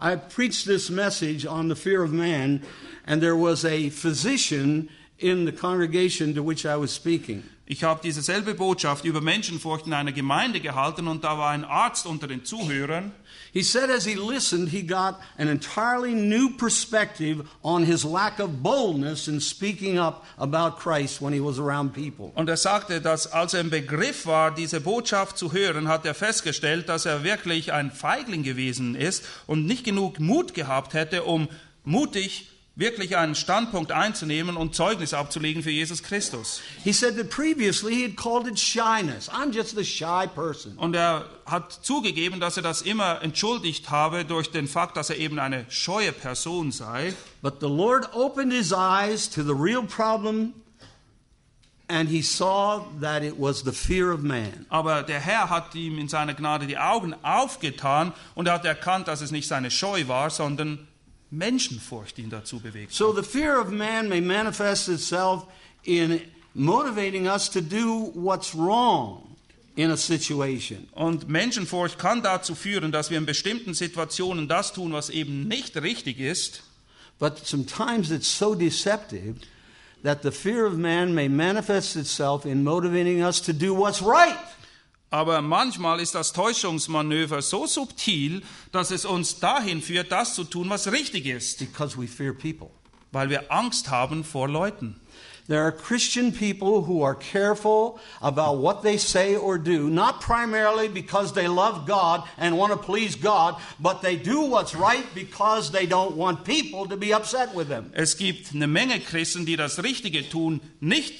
I preached this message on the fear of man, and there was a physician in the congregation to which I was speaking. Ich habe diese selbe Botschaft über Menschenfurcht in einer Gemeinde gehalten und da war ein Arzt unter den Zuhörern. He said as he listened, he got an entirely new perspective on his lack of boldness in speaking up about Christ when he was around people. Und er sagte, dass als er im Begriff war, diese Botschaft zu hören, hat er festgestellt, dass er wirklich ein Feigling gewesen ist und nicht genug Mut gehabt hätte, um mutig wirklich einen Standpunkt einzunehmen und Zeugnis abzulegen für Jesus Christus. He said that previously he had called it shyness. I'm just a shy person. Und er hat zugegeben, dass er das immer entschuldigt habe durch den Fakt, dass er eben eine scheue Person sei. But the Lord opened his eyes to the real problem, and he saw that it was the fear of man. Aber der Herr hat ihm in seiner Gnade die Augen aufgetan und er hat erkannt, dass es nicht seine Scheu war, sondern Menschenfurcht ihn dazu bewegt. So the fear of man may manifest itself in motivating us to do what's wrong in a situation. Und Menschenfurcht kann dazu führen, dass wir in bestimmten Situationen das tun, was eben nicht richtig ist. But sometimes it's so deceptive that the fear of man may manifest itself in motivating us to do what's right. Aber manchmal ist das Täuschungsmanöver so subtil, dass es uns dahin führt, das zu tun, was richtig ist, because we fear people. weil wir Angst haben vor Leuten. There are Christian people who are careful about what they say or do, not primarily because they love God and want to please God, but they do what's right because they don't want people to be upset with them. Es gibt eine Menge Christen, die das Richtige tun, nicht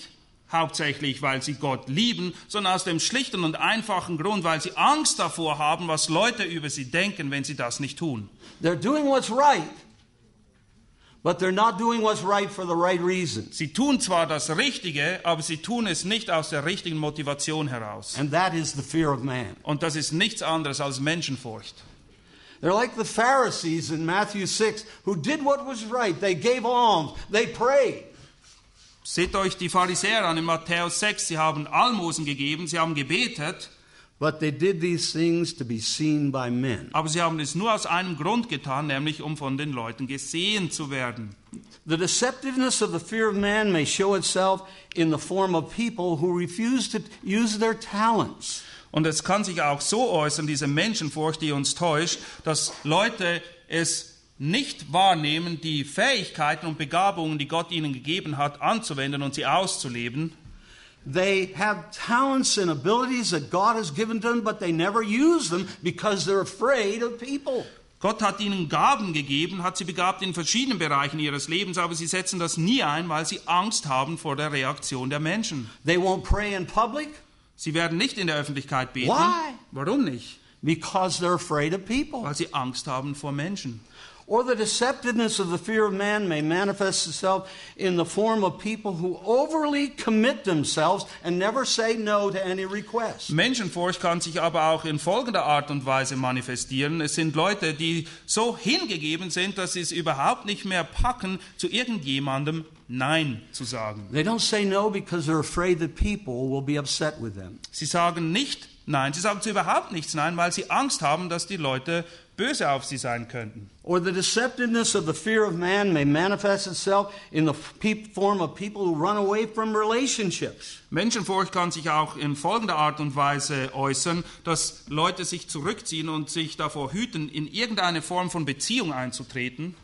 hauptsächlich, weil sie Gott lieben, sondern aus dem schlichten und einfachen Grund, weil sie Angst davor haben, was Leute über sie denken, wenn sie das nicht tun. They're doing what's right, but they're not doing what's right for the right reasons. Sie tun zwar das Richtige, aber sie tun es nicht aus der richtigen Motivation heraus. And that is the fear of man. Und das ist nichts anderes als Menschenfurcht. They're like the Pharisees in Matthew 6 who did what was right. They gave alms, they prayed. Seht euch die Pharisäer an in Matthäus 6. Sie haben Almosen gegeben, sie haben gebetet, But they did these things to be seen by men. aber sie haben es nur aus einem Grund getan, nämlich um von den Leuten gesehen zu werden. The deceptiveness of the fear of man may show itself in the form of people who refuse to use their talents. Und es kann sich auch so äußern, diese Menschenfurcht, die uns täuscht, dass Leute es nicht wahrnehmen, die Fähigkeiten und Begabungen, die Gott ihnen gegeben hat, anzuwenden und sie auszuleben. They have talents and abilities that God has given to them, but they never use them because they're afraid of people. Gott hat ihnen Gaben gegeben, hat sie begabt in verschiedenen Bereichen ihres Lebens, aber sie setzen das nie ein, weil sie Angst haben vor der Reaktion der Menschen. They won't pray in public Sie werden nicht in der Öffentlichkeit beten. Why? Warum nicht? because they're afraid of people. Weil sie Angst haben vor Menschen. Or the deceptiveness of the fear of man may manifest itself in the form of people who overly commit themselves and never say no to any request. Menschenfurcht kann sich aber auch in folgender Art und Weise manifestieren. Es sind Leute, die so hingegeben sind, dass sie es überhaupt nicht mehr packen, zu irgendjemandem Nein zu sagen. They don't say no because they're afraid that people will be upset with them. Sie sagen nicht Nein, sie sagen zu überhaupt nichts Nein, weil sie Angst haben, dass die Leute böse auf sie sein könnten. Or the deceptiveness of the fear of man may manifest itself in the form of people who run away from relationships. Menschenfurcht kann sich auch in folgender Art und Weise äußern, dass Leute sich zurückziehen und sich davor hüten, in irgendeine Form von Beziehung einzutreten.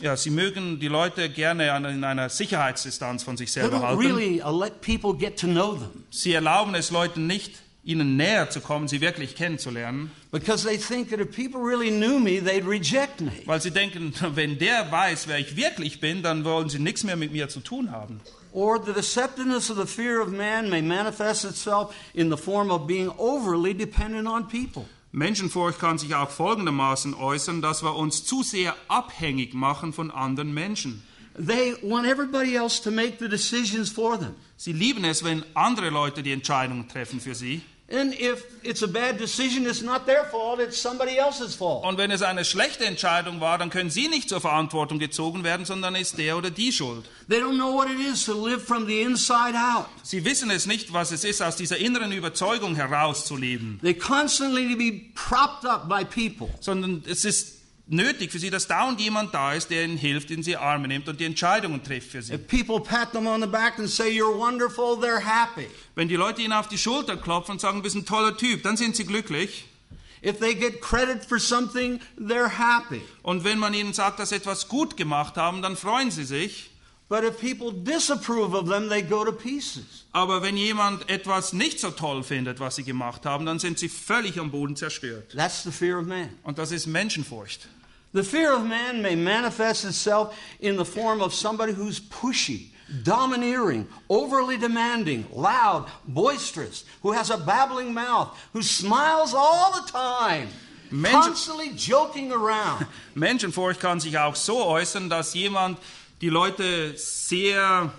Ja, sie mögen die Leute gerne in einer Sicherheitsdistanz von sich selber halten. really uh, let people get to know them Sie erlauben es Leuten nicht, ihnen näher zu kommen, sie wirklich kennenzulernen, because they think that if people really knew me, they'd reject me. weil sie denken, wenn der weiß, wer ich wirklich bin, dann wollen sie nichts mehr mit mir zu tun haben. Or the deceptiveness of the fear of man may manifest itself in the form of being overly dependent on people. Menschenfurcht kann sich auch folgendermaßen äußern, dass wir uns zu sehr abhängig machen von anderen Menschen. They want everybody else to make the decisions for them. Sie lieben es, wenn andere Leute die Entscheidungen treffen für sie. And if it's a bad decision, it's not their fault, it's somebody else's fault. Und wenn es eine schlechte Entscheidung war, dann können sie nicht zur Verantwortung gezogen werden, sondern ist der oder die schuld. They don't know what it is to live from the inside out. Sie wissen es nicht, was es ist, aus dieser inneren Überzeugung herauszuleben, They constantly need to be propped up by people. sondern es ist nötig für sie, dass dauernd jemand da ist, der ihnen hilft, in sie Arme nimmt und die Entscheidungen trifft für sie. Say. Wenn die Leute ihnen auf die Schulter klopfen und sagen, du bist ein toller Typ, dann sind sie glücklich. If they get credit for something, they're happy. Und wenn man ihnen sagt, dass sie etwas gut gemacht haben, dann freuen sie sich. But if people disapprove of them, they go to pieces. Aber wenn jemand etwas nicht so toll findet, was sie gemacht haben, dann sind sie völlig am Boden zerstört. That's the fear of man. Und das ist Menschenfurcht. The fear of man may manifest itself in the form of somebody who's pushy, domineering, overly demanding, loud, boisterous, who has a babbling mouth, who smiles all the time, Menschen- constantly joking around. Menschenfurcht kann sich auch so äußern, dass jemand die Leute sehr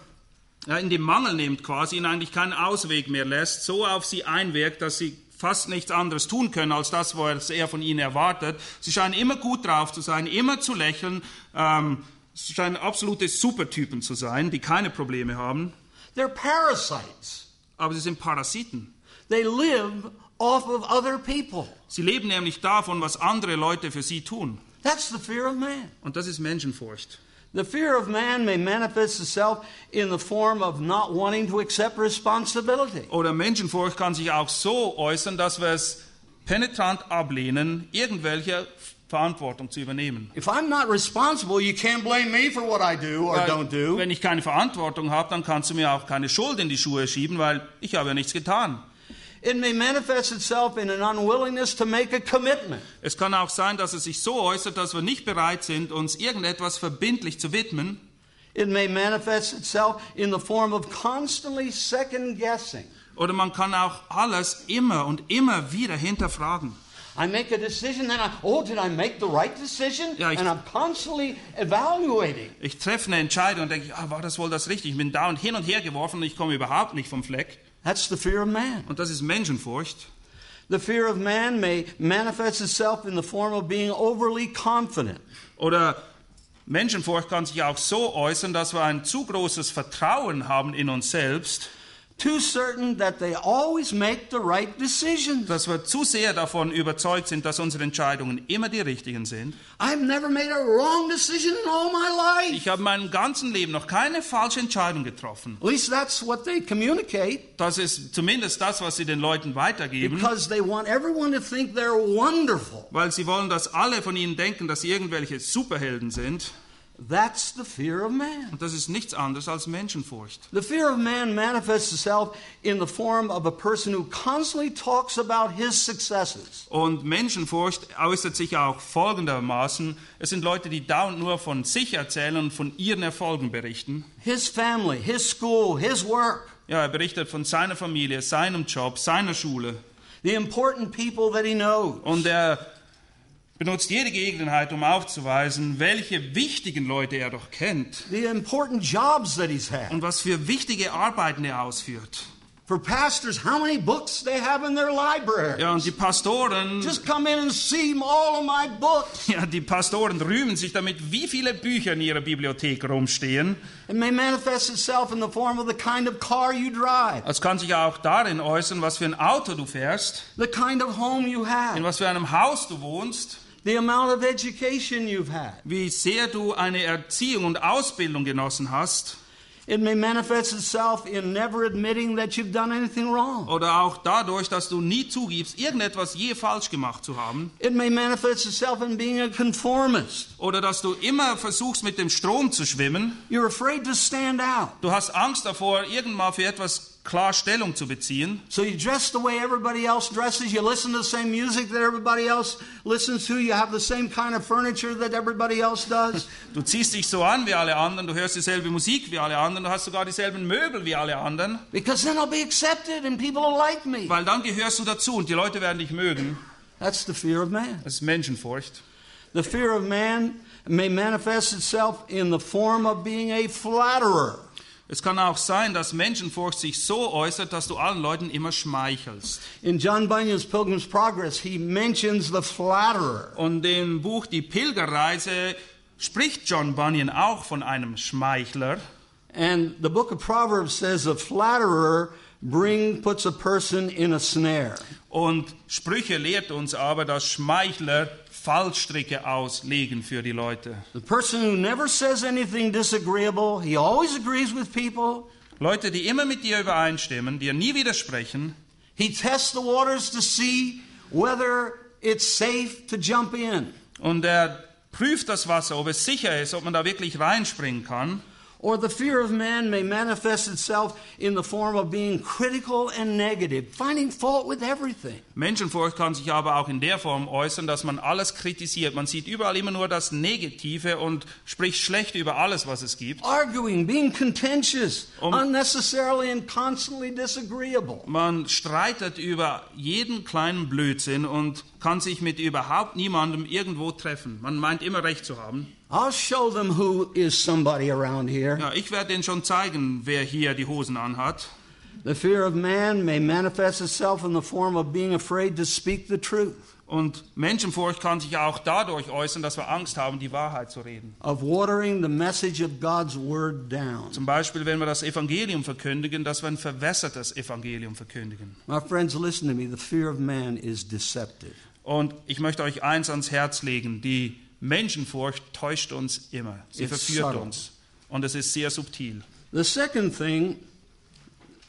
ja, in den Mangel nimmt, quasi, ihnen eigentlich keinen Ausweg mehr lässt, so auf sie einwirkt, dass sie fast nichts anderes tun können als das, was er von ihnen erwartet. Sie scheinen immer gut drauf zu sein, immer zu lächeln. Ähm, sie scheinen absolute Supertypen zu sein, die keine Probleme haben. They're parasites. Aber sie sind Parasiten. They live off of other people. Sie leben nämlich davon, was andere Leute für sie tun. That's the fear of man. Und das ist Menschenfurcht. The fear of man may manifest itself in the form of not wanting to accept responsibility. Oder Menschenfurcht kann sich auch so äußern, dass wir es penetrant ablehnen, irgendwelche Verantwortung zu übernehmen. If I'm not responsible, you can't blame me for what I do or Weil, don't do. Wenn ich keine Verantwortung habe, dann kannst du mir auch keine Schuld in die Schuhe schieben, weil ich habe ja nichts getan. It may manifest itself in an unwillingness to make a commitment. Es kann auch sein, dass es sich so äußert, dass wir nicht bereit sind, uns irgendetwas verbindlich zu widmen. It may manifest itself in the form of constantly second guessing. Oder man kann auch alles immer und immer wieder hinterfragen. I make a decision, then I, oh, did I make the right decision? Ja, ich- and I'm constantly evaluating. Ich treffe eine Entscheidung und denke, ah, war das wohl das Richtige? Ich bin da und hin und her geworfen und ich komme überhaupt nicht vom Fleck. That's the fear of man. Und das ist Menschenfurcht. The fear of man may manifest itself in the form of being overly confident. Oder Menschenfurcht kann sich auch so äußern, dass wir ein zu großes Vertrauen haben in uns selbst, too certain that they always make the right decisions. Dass wir zu sehr davon überzeugt sind, dass unsere Entscheidungen immer die richtigen sind. I've never made a wrong decision in all my life. Ich habe in meinem ganzen Leben noch keine falsche Entscheidung getroffen. At least that's what they communicate Das ist zumindest das, was sie den Leuten weitergeben, because they want everyone to think they're wonderful. weil sie wollen, dass alle von ihnen denken, dass sie irgendwelche Superhelden sind. That's the fear of man. Und das ist nichts anderes als Menschenfurcht. The fear of man manifests itself in the form of a person who constantly talks about his successes. Und Menschenfurcht äußert sich auch folgendermaßen. Es sind Leute, die dauernd nur von sich erzählen und von ihren Erfolgen berichten. His family, his school, his work, Ja, er berichtet von seiner Familie, seinem Job, seiner Schule. the important people that he knows. Und er benutzt jede Gelegenheit, um aufzuweisen, welche wichtigen Leute er doch kennt the important jobs that he's had. und was für wichtige Arbeiten er ausführt. For pastors, how many books they have in their library. Ja, und die Pastoren, Just come in and see all of my books. ja, die Pastoren rühmen sich damit, wie viele Bücher in ihrer Bibliothek rumstehen. It may manifest itself in the form of the kind of car you drive, Es kann sich auch darin äußern, was für ein Auto du fährst, the kind of home you in have, was für einem Haus du wohnst, the amount of education you've had. wie sehr du eine Erziehung und Ausbildung genossen hast. It may manifest itself in never admitting that you've done anything wrong. Oder auch dadurch, dass du nie zugibst, irgendetwas je falsch gemacht zu haben. It may manifest itself in being a conformist. Oder dass du immer versuchst, mit dem Strom zu schwimmen. You're afraid to stand out. Du hast Angst davor, irgendwann für etwas klar Stellung zu beziehen. So you dress the way everybody else dresses. You listen to the same music that everybody else listens to. You have the same kind of furniture that everybody else does. Du ziehst dich so an wie alle anderen, du hörst dieselbe Musik wie alle anderen, du hast sogar dieselben Möbel wie alle anderen. Because then I'll be accepted and people will like me. Weil dann gehörst du dazu und die Leute werden dich mögen. That's the fear of man. Das ist Menschenfurcht. The fear of man may manifest itself in the form of being a flatterer. Es kann auch sein, dass Menschenfurcht sich so äußert, dass du allen Leuten immer schmeichelst. In John Bunyan's Pilgrim's Progress, he mentions the flatterer. Und im Buch Die Pilgerreise spricht John Bunyan auch von einem Schmeichler. And the book of Proverbs says a flatterer bring puts a person in a snare. Und Sprüche lehrt uns aber, dass Schmeichler Fallstricke auslegen für die Leute. The person who never says anything disagreeable, he always agrees with people. Leute, die immer mit dir übereinstimmen, dir nie widersprechen. He tests the waters to see whether it's safe to jump in. Und er prüft das Wasser, ob es sicher ist, ob man da wirklich reinspringen kann. Or the fear of man may manifest itself in the form of being critical and negative, finding fault with everything. Menschenfurcht kann sich aber auch in der Form äußern, dass man alles kritisiert. Man sieht überall immer nur das Negative und spricht schlecht über alles, was es gibt. Arguing, being contentious, Um- unnecessarily and constantly disagreeable. Man streitet über jeden kleinen Blödsinn und kann sich mit überhaupt niemandem irgendwo treffen. Man meint immer recht zu haben. I'll show them who is somebody around here. Ja, ich werde denen schon zeigen, wer hier die Hosen anhat. The fear of man may manifest itself in the form of being afraid to speak the truth, Und Menschenfurcht kann sich auch dadurch äußern, dass wir Angst haben, die Wahrheit zu reden. of watering the message of God's word down. Zum Beispiel, wenn wir das Evangelium verkündigen, dass wir ein verwässertes Evangelium verkündigen. My friends, listen to me. The fear of man is deceptive. Und ich möchte euch eins ans Herz legen. Die Menschenfurcht täuscht uns immer. Sie It's verführt subtle. uns. Und es ist sehr subtil. The second thing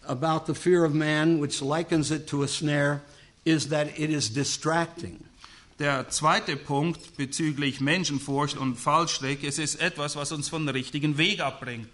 about the fear of man, which likens it to a snare, is that it is distracting. Der zweite Punkt bezüglich Menschenfurcht und Fallschreck, es ist etwas, was uns von dem richtigen Weg abbringt.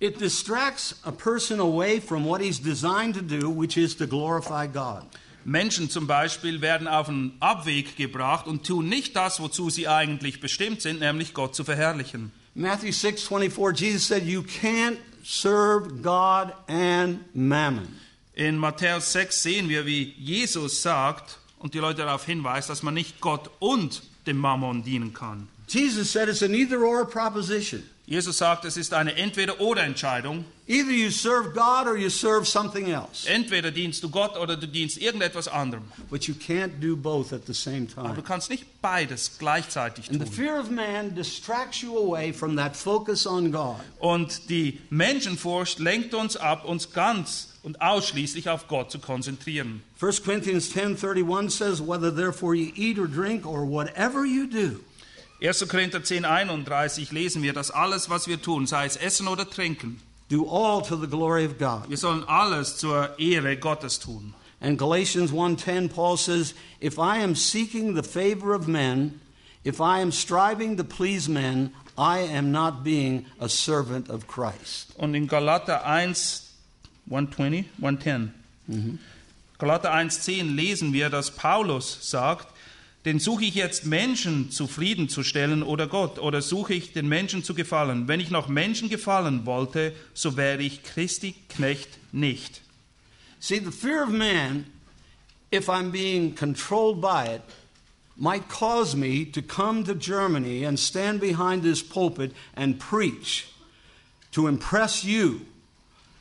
It distracts a person away from what he's designed to do, which is to glorify God. Menschen zum Beispiel werden auf einen Abweg gebracht und tun nicht das, wozu sie eigentlich bestimmt sind, nämlich Gott zu verherrlichen. Matthew 6 24, Jesus said, You can't serve God and mammon. In Matthäus 6 sehen wir, wie Jesus sagt und die Leute darauf hinweist, dass man nicht Gott und dem Mammon dienen kann. Jesus said it's an either or proposition. Jesus sagt, es ist eine Entweder-oder-Entscheidung. Either you serve God or you serve something else. Entweder dienst du Gott oder du dienst irgendetwas anderem. But you can't do both at the same Aber du time. kannst nicht beides gleichzeitig And the tun. fear of man distracts you away from that focus on God. Und die Menschenfurcht lenkt uns ab, uns ganz und ausschließlich auf Gott zu konzentrieren. 1 Corinthians 10:31 says whether therefore you eat or drink or whatever you do 1. Korinther 10, 31 lesen wir, dass alles, was wir tun, sei es Essen oder Trinken, do all to the glory of God. wir sollen alles zur Ehre Gottes tun. And Galatians 1:10 Paul says, "If I am seeking the favor of men, if I am striving to please men, I am not being a servant of Christ." Und in Galater 1, 120, 110, Galater 1,10 lesen wir, dass Paulus sagt, denn suche ich jetzt Menschen zufriedenzustellen oder Gott, oder suche ich den Menschen zu gefallen? Wenn ich noch Menschen gefallen wollte, so wäre ich Christi Knecht nicht. See, the fear of man, if I'm being controlled by it, might cause me to come to Germany and stand behind this pulpit and preach to impress you.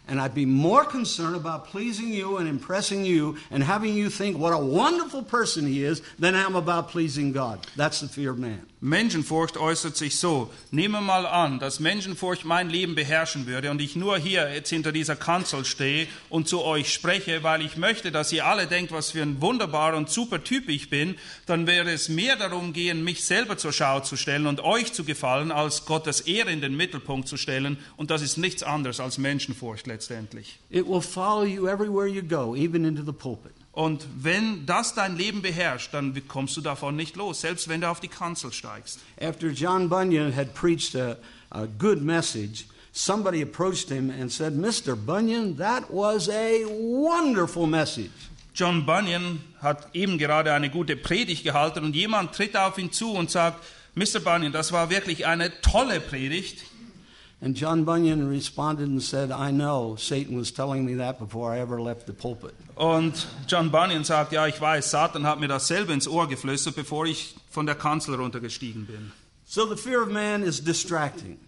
And I'd be more concerned about pleasing you and impressing you and having you think what a wonderful person he is than I am about pleasing God. That's the fear of man. Menschenfurcht äußert sich so. Nehmen wir mal an, dass Menschenfurcht mein Leben beherrschen würde und ich nur hier jetzt hinter dieser Kanzel stehe und zu euch spreche, weil ich möchte, dass ihr alle denkt, was für ein wunderbarer und super Typ ich bin, dann wäre es mehr darum gehen, mich selber zur Schau zu stellen und euch zu gefallen, als Gottes Ehre in den Mittelpunkt zu stellen. Und das ist nichts anderes als Menschenfurcht letztendlich. It will follow you everywhere you go, even into the pulpit. Und wenn das dein Leben beherrscht, dann kommst du davon nicht los, selbst wenn du auf die Kanzel steigst. After John Bunyan had preached a, a good message, somebody approached him and said, Mr. Bunyan, that was a wonderful message. John Bunyan hat eben gerade eine gute Predigt gehalten und jemand tritt auf ihn zu und sagt, Mr. Bunyan, das war wirklich eine tolle Predigt. And John Bunyan responded and said, I know Satan was telling me that before I ever left the pulpit. Und John Bunyan sagt, ja, ich weiß, Satan hat mir dasselbe ins Ohr geflüstert, bevor ich von der Kanzel runtergestiegen bin. So the fear of man is distracting.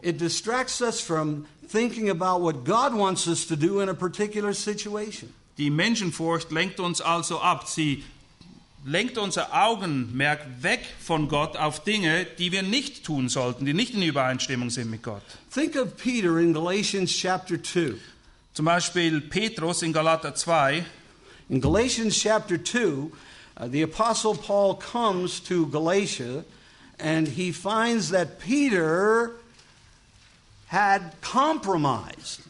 It distracts us from thinking about what God wants us to do in a particular situation. Die Menschenfurcht lenkt uns also ab. Sie lenkt unser Augenmerk weg von Gott auf Dinge, die wir nicht tun sollten, die nicht in Übereinstimmung sind mit Gott. Think of Peter in Galatians chapter 2. Zum Beispiel Petrus in Galater 2. In Galatians chapter 2, uh, the Apostle Paul comes to Galatia and he finds that Peter had compromised.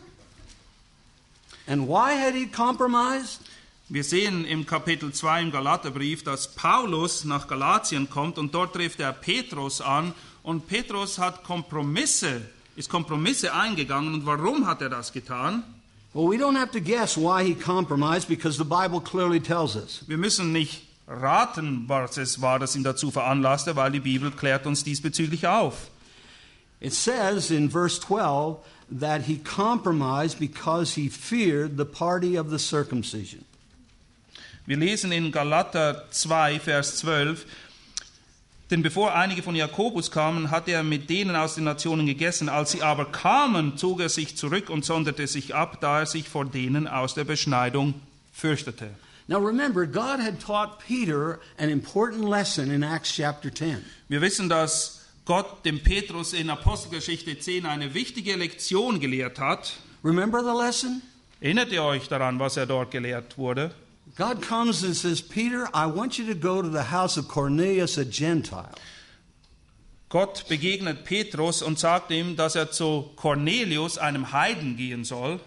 And why had he compromised? Wir sehen im Kapitel 2 im Galaterbrief, dass Paulus nach Galatien kommt und dort trifft er Petrus an und Petrus hat Kompromisse, ist Kompromisse eingegangen und warum hat er das getan? Well, we don't have to guess why he compromised because the Bible clearly tells us. Wir müssen nicht raten, was es war, das ihn dazu veranlasste, weil die Bibel klärt uns diesbezüglich auf. It says in verse 12 that he compromised because he feared the party of the circumcision. Wir lesen in Galater 2, Vers 12, denn bevor einige von Jakobus kamen, hatte er mit denen aus den Nationen gegessen. Als sie aber kamen, zog er sich zurück und sonderte sich ab, da er sich vor denen aus der Beschneidung fürchtete. Now remember, God had taught Peter an important lesson in Acts chapter 10. Wir wissen, dass Gott dem Petrus in Apostelgeschichte 10 eine wichtige Lektion gelehrt hat. Remember the lesson? Erinnert ihr euch daran, was er dort gelehrt wurde? God comes and says, Peter, I want you to go to the house of Cornelius, a Gentile. Gott begegnet Petrus und sagt ihm, dass er zu Cornelius, einem Heiden, gehen soll.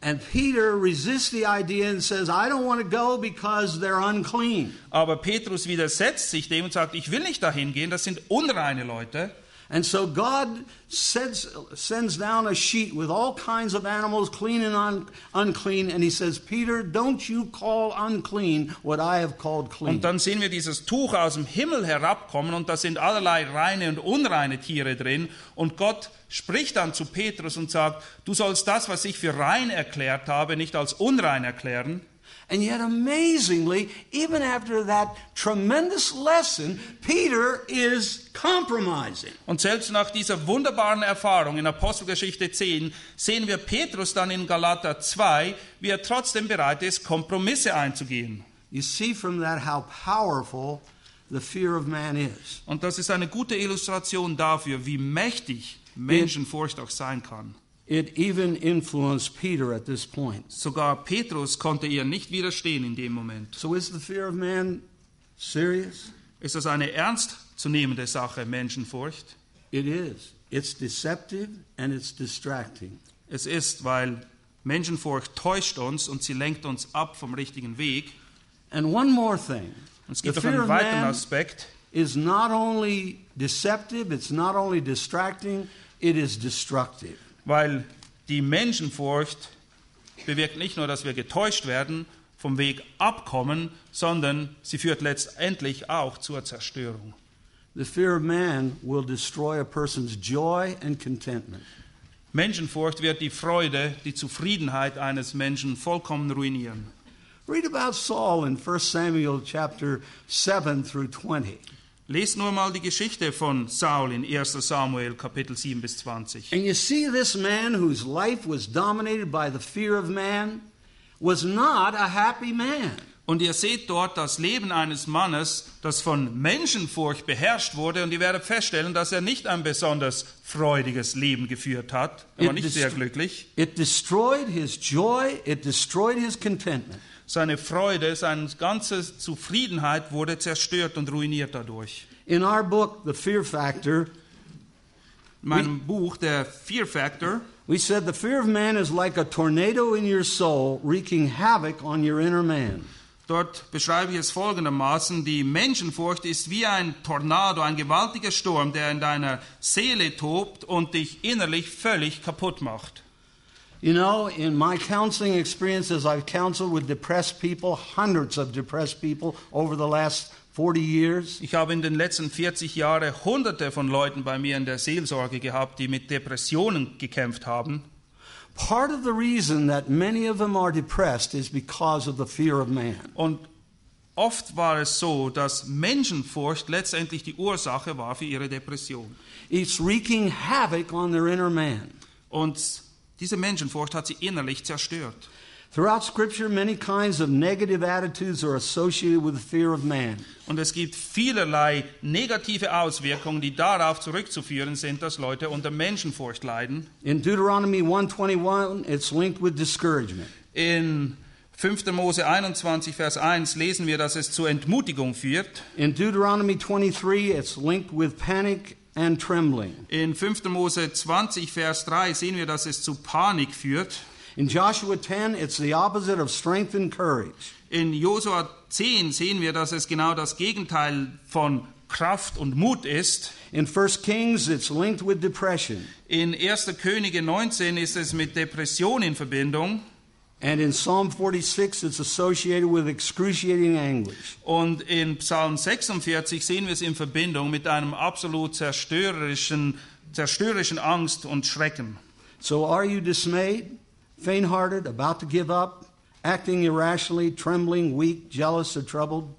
And Peter resists the idea and says, I don't want to go because they're unclean. Aber Petrus widersetzt sich dem und sagt, ich will nicht dahin gehen, das sind unreine Leute. And so God sends, sends down a sheet with all kinds of animals, clean and un, unclean, and he says, Peter, don't you call unclean what I have called clean. Und dann sehen wir dieses Tuch aus dem Himmel herabkommen und da sind allerlei reine und unreine Tiere drin. Und Gott spricht dann zu Petrus und sagt, du sollst das, was ich für rein erklärt habe, nicht als unrein erklären. And yet, amazingly, even after that tremendous lesson, Peter is compromising. Und selbst nach dieser wunderbaren Erfahrung in Apostelgeschichte 10 sehen wir Petrus dann in Galater 2, wie er trotzdem bereit ist, Kompromisse einzugehen. You see from that how powerful the fear of man is. Und das ist eine gute Illustration dafür, wie mächtig Menschenfurcht auch sein kann. It even influenced Peter at this point. Sogar Petrus konnte ihr nicht widerstehen in dem Moment. So is the fear of man serious? Ist das eine ernstzunehmende Sache, Menschenfurcht? It is. It's deceptive and it's distracting. Es ist, weil Menschenfurcht täuscht uns und sie lenkt uns ab vom richtigen Weg. And one more thing. Es The gibt noch fear einen of weiteren Aspekt. is not only deceptive, it's not only distracting, it is destructive. Weil die Menschenfurcht bewirkt nicht nur, dass wir getäuscht werden, vom Weg abkommen, sondern sie führt letztendlich auch zur Zerstörung. The fear of man will destroy a person's joy and contentment. Menschenfurcht wird die Freude, die Zufriedenheit eines Menschen vollkommen ruinieren. Read about Saul in 1 Samuel chapter 7 through 20. Lest nur mal die Geschichte von Saul in 1 Samuel Kapitel 7 bis 20. And you see this man whose life was dominated by the fear of man was not a happy man. Und ihr seht dort das Leben eines Mannes, das von Menschenfurcht beherrscht wurde. Und ihr werdet feststellen, dass er nicht ein besonders freudiges Leben geführt hat. Er war nicht sehr glücklich. It destroyed his joy, it destroyed his contentment. Seine Freude, seine ganze Zufriedenheit wurde zerstört und ruiniert dadurch. In our book, The Fear Factor, In meinem Buch, der Fear Factor, we said the fear of man is like a tornado in your soul, wreaking havoc on your inner man. dort beschreibe ich es folgendermaßen, die Menschenfurcht ist wie ein Tornado, ein gewaltiger Sturm, der in deiner Seele tobt und dich innerlich völlig kaputt macht. You know, in my counseling experiences, I've counseled with depressed people, hundreds of depressed people over the last 40 years. Ich habe in den letzten 40 Jahren hunderte von Leuten bei mir in der Seelsorge gehabt, die mit Depressionen gekämpft haben. Part of the reason that many of them are depressed is because of the fear of man. Und oft war es so, dass Menschenfurcht letztendlich die Ursache war für ihre Depression. It's wreaking havoc on their inner man. Und diese Menschenfurcht hat sie innerlich zerstört. Throughout Scripture, many kinds of negative attitudes are associated with the fear of man. Und es gibt vielerlei negative Auswirkungen, die darauf zurückzuführen sind, dass Leute unter Menschenfurcht leiden. In Deuteronomy 121, it's linked with discouragement. In 5. Mose 21, Vers 1 lesen wir, dass es zur Entmutigung führt. In Deuteronomy 23, it's linked with panic and trembling. In 5. Mose 20, Vers 3 sehen wir, dass es zu Panik führt. In Joshua 10, it's the opposite of strength and courage. In Josua 10 sehen wir, dass es genau das Gegenteil von Kraft und Mut ist. In 1 Kings, it's linked with depression. In 1. Könige 19 ist es mit Depression in Verbindung. And in Psalm 46, it's associated with excruciating anguish. Und in Psalm 46 sehen wir es in Verbindung mit einem absolut zerstörerischen, zerstörerischen Angst und Schrecken. So are you dismayed, faint hearted, about to give up, acting irrationally, trembling, weak, jealous, or troubled?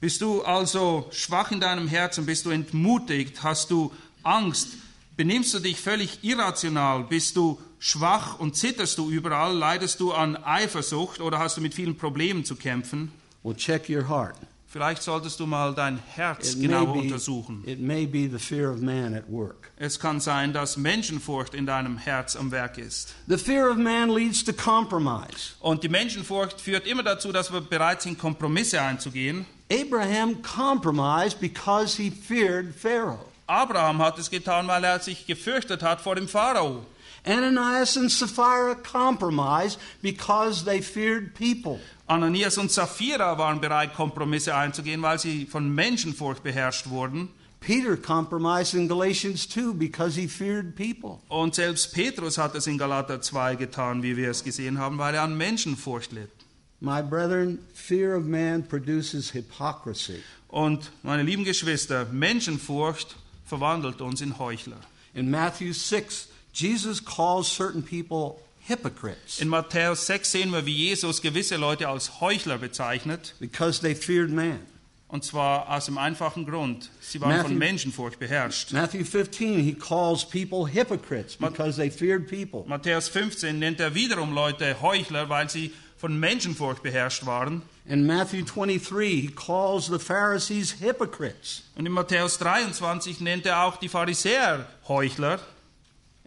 Bist du also schwach in deinem Herzen, bist du entmutigt, hast du Angst, benimmst du dich völlig irrational, bist du schwach und zitterst du überall, leidest du an Eifersucht oder hast du mit vielen Problemen zu kämpfen? Well, check your heart. Vielleicht solltest du mal dein Herz It genauer be, untersuchen. it may be the fear of man at work. Es kann sein, dass Menschenfurcht in deinem Herz am Werk ist. The fear of man leads to compromise. Und die Menschenfurcht führt immer dazu, dass wir bereit sind, Kompromisse einzugehen. Abraham compromised because he feared Pharaoh. Abraham hat es getan, weil er sich gefürchtet hat vor dem Pharao. Ananias and Sapphira compromised because they feared people. Ananias und Sapphira waren bereit, Kompromisse einzugehen, weil sie von Menschenfurcht beherrscht wurden. Peter compromised in Galatians 2 because he feared people. Und selbst Petrus hat es in Galater 2 getan, wie wir es gesehen haben, weil er an Menschenfurcht litt. My brethren, fear of man produces hypocrisy. Und meine lieben Geschwister, Menschenfurcht verwandelt uns in Heuchler. In Matthew 6, Jesus calls certain people hypocrites In Matthäus 6 sehen wir, wie Jesus gewisse Leute als Heuchler bezeichnet. because they feared man. Und zwar aus dem einfachen Grund, sie waren von Matthew- Menschenfurcht beherrscht. Matthew 15, he calls people hypocrites because they feared people. Matthäus 15 nennt er wiederum Leute Heuchler, weil sie von Menschenfurcht beherrscht waren. In Matthew 23, he calls the Pharisees hypocrites. Und in Matthäus 23 nennt er auch die Pharisäer Heuchler.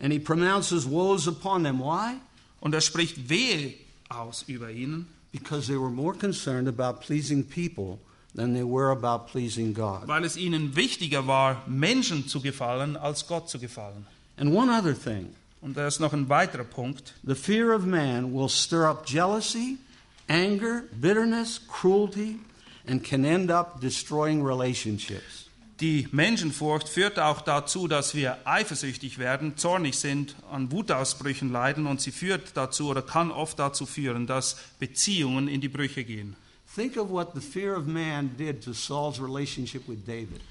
And he pronounces woes upon them. Why? Und er spricht Wehe aus über ihnen, Because they were more concerned about pleasing people than they were about pleasing God. weil es ihnen wichtiger war, Menschen zu gefallen, als Gott zu gefallen. And one other thing Und da ist noch ein weiterer Punkt. the fear of man will stir up jealousy, anger, bitterness, cruelty, and can end up destroying relationships. Die Menschenfurcht führt auch dazu, dass wir eifersüchtig werden, zornig sind, an Wutausbrüchen leiden und sie führt dazu oder kann oft dazu führen, dass Beziehungen in die Brüche gehen. Think of what the fear of man did to Saul's relationship with David.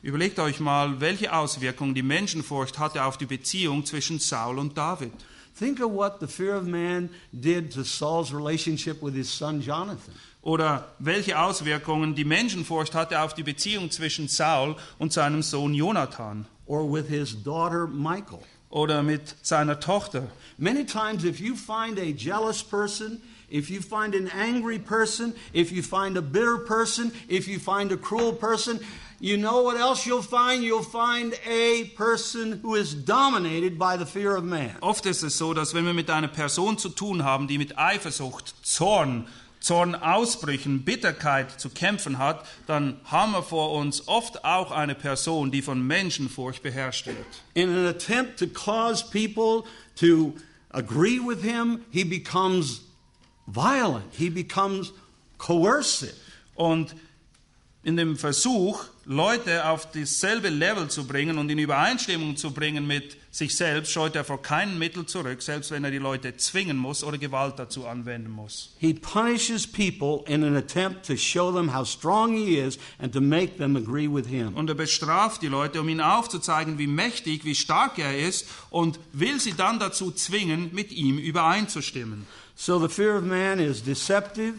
Überlegt euch mal, welche Auswirkungen die Menschenfurcht hatte auf die Beziehung zwischen Saul und David. Think of what the fear of man did to Saul's relationship with his son Jonathan. Oder welche Auswirkungen die Menschenfurcht hatte auf die Beziehung zwischen Saul und seinem Sohn Jonathan. or with his daughter Michael. Oder mit seiner Tochter. Many times, if you find a jealous person, if you find an angry person, if you find a bitter person, if you find a cruel person, you know what else you'll find? You'll find a person who is dominated by the fear of man. Oft ist es so, dass wenn wir mit einer Person zu tun haben, die mit Eifersucht, Zorn, Zornausbrüchen, Bitterkeit zu kämpfen hat, dann haben wir vor uns oft auch eine Person, die von Menschenfurcht beherrscht wird. In an attempt to cause people to agree with him, he becomes violent, he becomes coercive. Und in dem Versuch, Leute auf dasselbe Level zu bringen und in Übereinstimmung zu bringen mit sich selbst, scheut er vor keinem Mittel zurück, selbst wenn er die Leute zwingen muss oder Gewalt dazu anwenden muss. He punishes people in an attempt to show them how strong he is and to make them agree with him. Und er bestraft die Leute, um ihnen aufzuzeigen, wie mächtig, wie stark er ist und will sie dann dazu zwingen, mit ihm übereinzustimmen. So the fear of man is deceptive,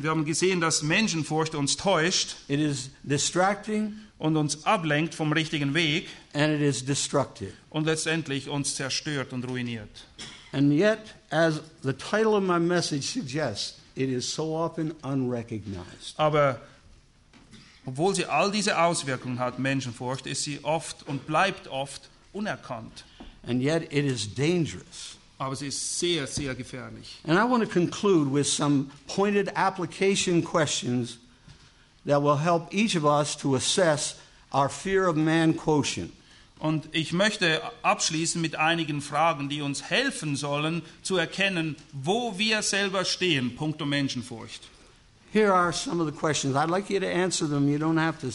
Wir haben gesehen, dass Menschenfurcht uns täuscht it is distracting, und uns ablenkt vom richtigen Weg and it is destructive. und letztendlich uns zerstört und ruiniert. And yet, as the title of my message suggests, it is so often unrecognized. Aber obwohl sie all diese Auswirkungen hat, Menschenfurcht, ist sie oft und bleibt oft unerkannt. And yet, it is dangerous. Aber sie ist sehr, sehr gefährlich. And I want to conclude with some pointed application questions that will help each of us to assess our fear of man quotient. Und ich möchte abschließen mit einigen Fragen, die uns helfen sollen zu erkennen, wo wir selber stehen, punkto Menschenfurcht. Here are some of the questions. I'd like you to answer them. You don't have to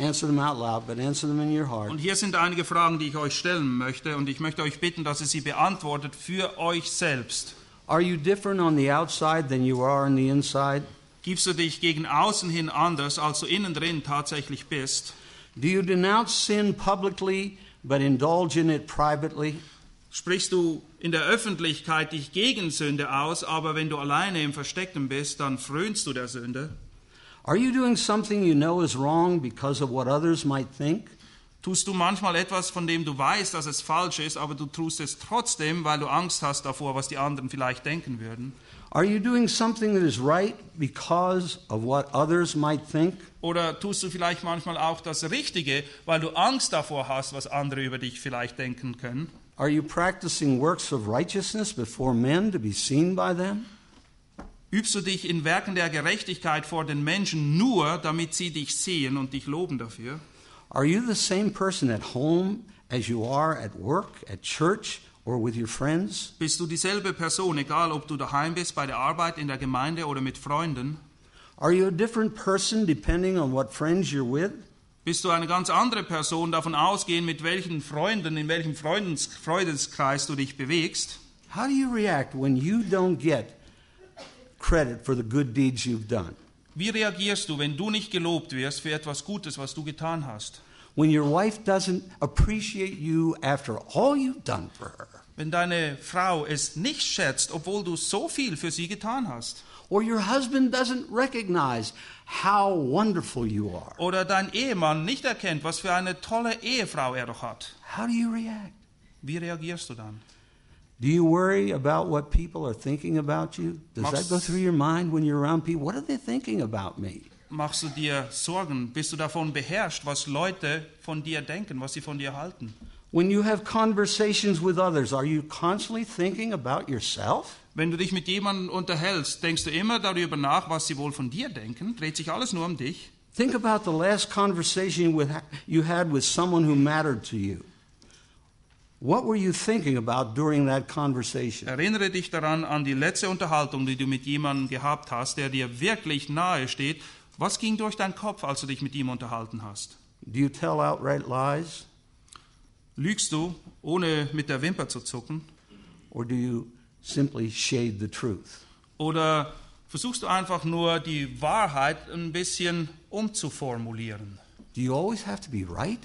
answer them out loud, but answer them in your heart. Und hier sind einige Fragen, die ich euch stellen möchte und ich möchte euch bitten, dass ihr sie beantwortet für euch selbst. Are you different on the outside than you are on the inside? Gibst du dich gegen außen hin anders, als du innen drin tatsächlich bist? Do you denounce sin publicly but indulge in it privately? Sprichst du in der Öffentlichkeit dich gegen Sünde aus, aber wenn du alleine im Versteckten bist, dann frönst du der Sünde? Are you doing something you know is wrong because of what others might think? Tust du manchmal etwas, von dem du weißt, dass es falsch ist, aber du tust es trotzdem, weil du Angst hast davor, was die anderen vielleicht denken würden? Are you doing something that is right because of what others might think? Oder tust du vielleicht manchmal auch das Richtige, weil du Angst davor hast, was andere über dich vielleicht denken können? Are you practicing works of righteousness before men to be seen by them? Übst du dich in Werken der Gerechtigkeit vor den Menschen nur, damit sie dich sehen und dich loben dafür? Are you the same person at home as you are at work, at church, or with your friends? Bist du dieselbe Person, egal ob du daheim bist, bei der Arbeit, in der Gemeinde oder mit Freunden? Are you a different person depending on what friends you're with? Bist du eine ganz andere Person, davon ausgehend, mit welchen Freunden, in welchem Freudens Freundeskreis du dich bewegst? How do you react when you don't get credit for the good deeds you've done? Wie reagierst du, wenn du nicht gelobt wirst für etwas Gutes, was du getan hast? When your wife doesn't appreciate you after all you've done for her? Wenn deine Frau es nicht schätzt, obwohl du so viel für sie getan hast? Or your husband doesn't recognize how wonderful you are? Oder dein Ehemann nicht erkennt, was für eine tolle Ehefrau er doch hat? How do you react? Wie reagierst du dann? Do you worry about what people are thinking about you? Does that Machst- go through your mind when you're around people? What are they thinking about me? Machst du dir Sorgen? Bist du davon beherrscht, was Leute von dir denken, was sie von dir halten? When you have conversations with others, are you constantly thinking about yourself? Wenn du dich mit jemandem unterhältst, denkst du immer darüber nach, was sie wohl von dir denken? Dreht sich alles nur um dich? Think about the last conversation with, you had with someone who mattered to you. What were you thinking about during that conversation? Erinnere dich daran an die letzte Unterhaltung, die du mit jemandem gehabt hast, der dir wirklich nahe steht. Was ging durch deinen Kopf, als du dich mit ihm unterhalten hast? Do you tell outright lies? Lügst du, ohne mit der Wimper zu zucken? Or do you simply shade the truth? Oder versuchst du einfach nur die Wahrheit ein bisschen umzuformulieren? Do you always have to be right?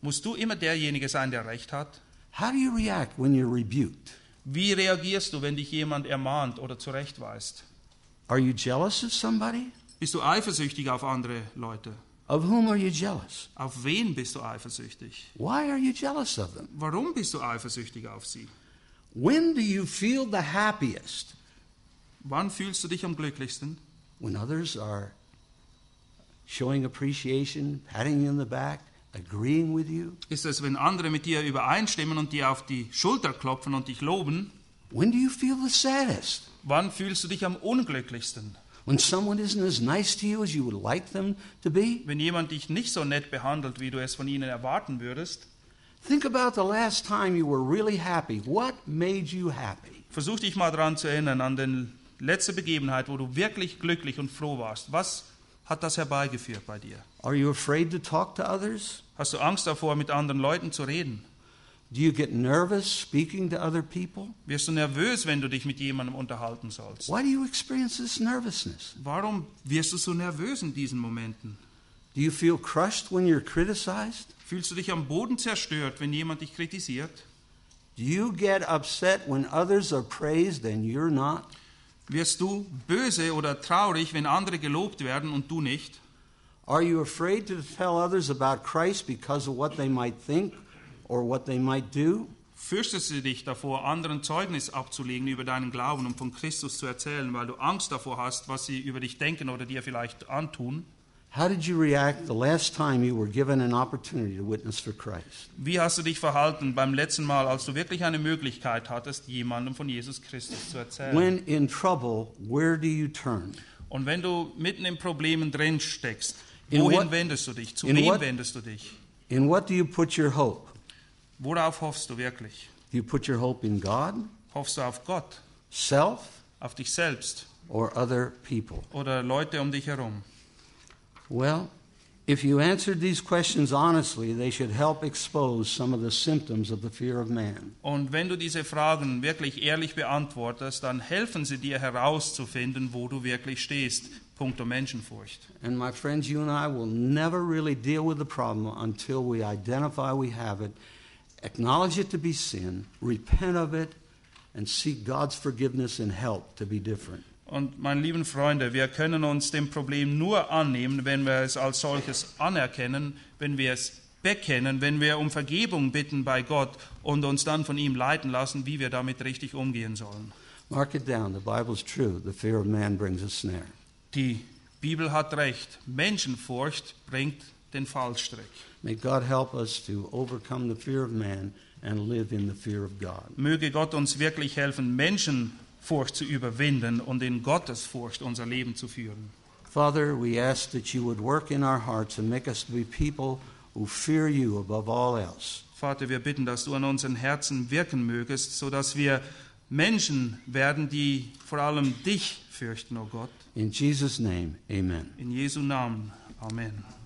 Musst du immer derjenige sein, der Recht hat? How do you react when you're rebuked? Wie reagierst du, wenn dich jemand ermahnt oder zurechtweist? Are you jealous of somebody? Bist du eifersüchtig auf andere Leute? Of whom are you jealous? Auf wen bist du eifersüchtig? Why are you jealous of them? Warum bist du eifersüchtig auf sie? When do you feel the happiest? Wann fühlst du dich am glücklichsten? When others are showing appreciation, patting you in the back, agreeing with you? Ist es, wenn andere mit dir übereinstimmen und dir auf die Schulter klopfen und dich loben? When do you feel the saddest? Wann fühlst du dich am unglücklichsten? When someone isn't as nice to you as you would like them to be? Wenn jemand dich nicht so nett behandelt, wie du es von ihnen erwarten würdest? Think about the last time you were really happy. What made you happy? Versuch dich mal daran zu erinnern, an die letzte Begebenheit, wo du wirklich glücklich und froh warst. Was hat das herbeigeführt bei dir? Are you afraid to talk to others? Hast du Angst davor, mit anderen Leuten zu reden? Do you get nervous speaking to other people? Wirst du nervös, wenn du dich mit jemandem unterhalten sollst? Why do you experience this nervousness? Warum wirst du so nervös in diesen Momenten? Do you feel crushed when you're criticized? Fühlst du dich am Boden zerstört, wenn jemand dich kritisiert? Do you get upset when others are praised and you're not? Wirst du böse oder traurig, wenn andere gelobt werden und du nicht? Are you afraid to tell others about Christ because of what they might think or what they might do? Fürchtest du dich davor, anderen Zeugnis abzulegen über deinen Glauben und von Christus zu erzählen, weil du Angst davor hast, was sie über dich denken oder dir vielleicht antun? How did you react the last time you were given an opportunity to witness for Christ? Wie hast du dich verhalten beim letzten Mal, als du wirklich eine Möglichkeit hattest, jemandem von Jesus Christus zu erzählen? When in trouble, where do you turn? Und wenn du mitten in Problemen drin steckst, In wohin what- wendest du dich? Zu wem what- wendest du dich? In what do you put your hope? Worauf hoffst du wirklich? Do you put your hope in God, Hoffst du auf Gott, self, auf dich selbst or other people? oder Leute um dich herum? Well, if you answered these questions honestly, they should help expose some of the symptoms of the fear of man. Und wenn du diese Fragen wirklich ehrlich beantwortest, dann helfen sie dir herauszufinden, wo du wirklich stehst, punkto Menschenfurcht. And my friends, you and I will never really deal with the problem until we identify we have it, acknowledge it to be sin, repent of it, and seek God's forgiveness and help to be different. Und meine lieben Freunde, wir können uns dem Problem nur annehmen, wenn wir es als solches anerkennen, wenn wir es bekennen, wenn wir um Vergebung bitten bei Gott und uns dann von ihm leiten lassen, wie wir damit richtig umgehen sollen. Mark it down. The Bible's true. The fear of man brings a snare. Die Bibel hat recht. Menschenfurcht bringt den Fallstrick. May God help us to overcome the fear of man and live in the fear of God. Möge Gott uns wirklich helfen, Menschenfurcht zu überwinden und in Gottesfurcht unser Leben zu führen. Father, we ask that you would work in our hearts and make us to be people who fear you above all else. Vater, wir bitten, dass du an unseren Herzen wirken mögest, sodass wir Menschen werden, die vor allem dich fürchten, o oh Gott. In Jesus' name, amen. In Jesu Namen. Amen.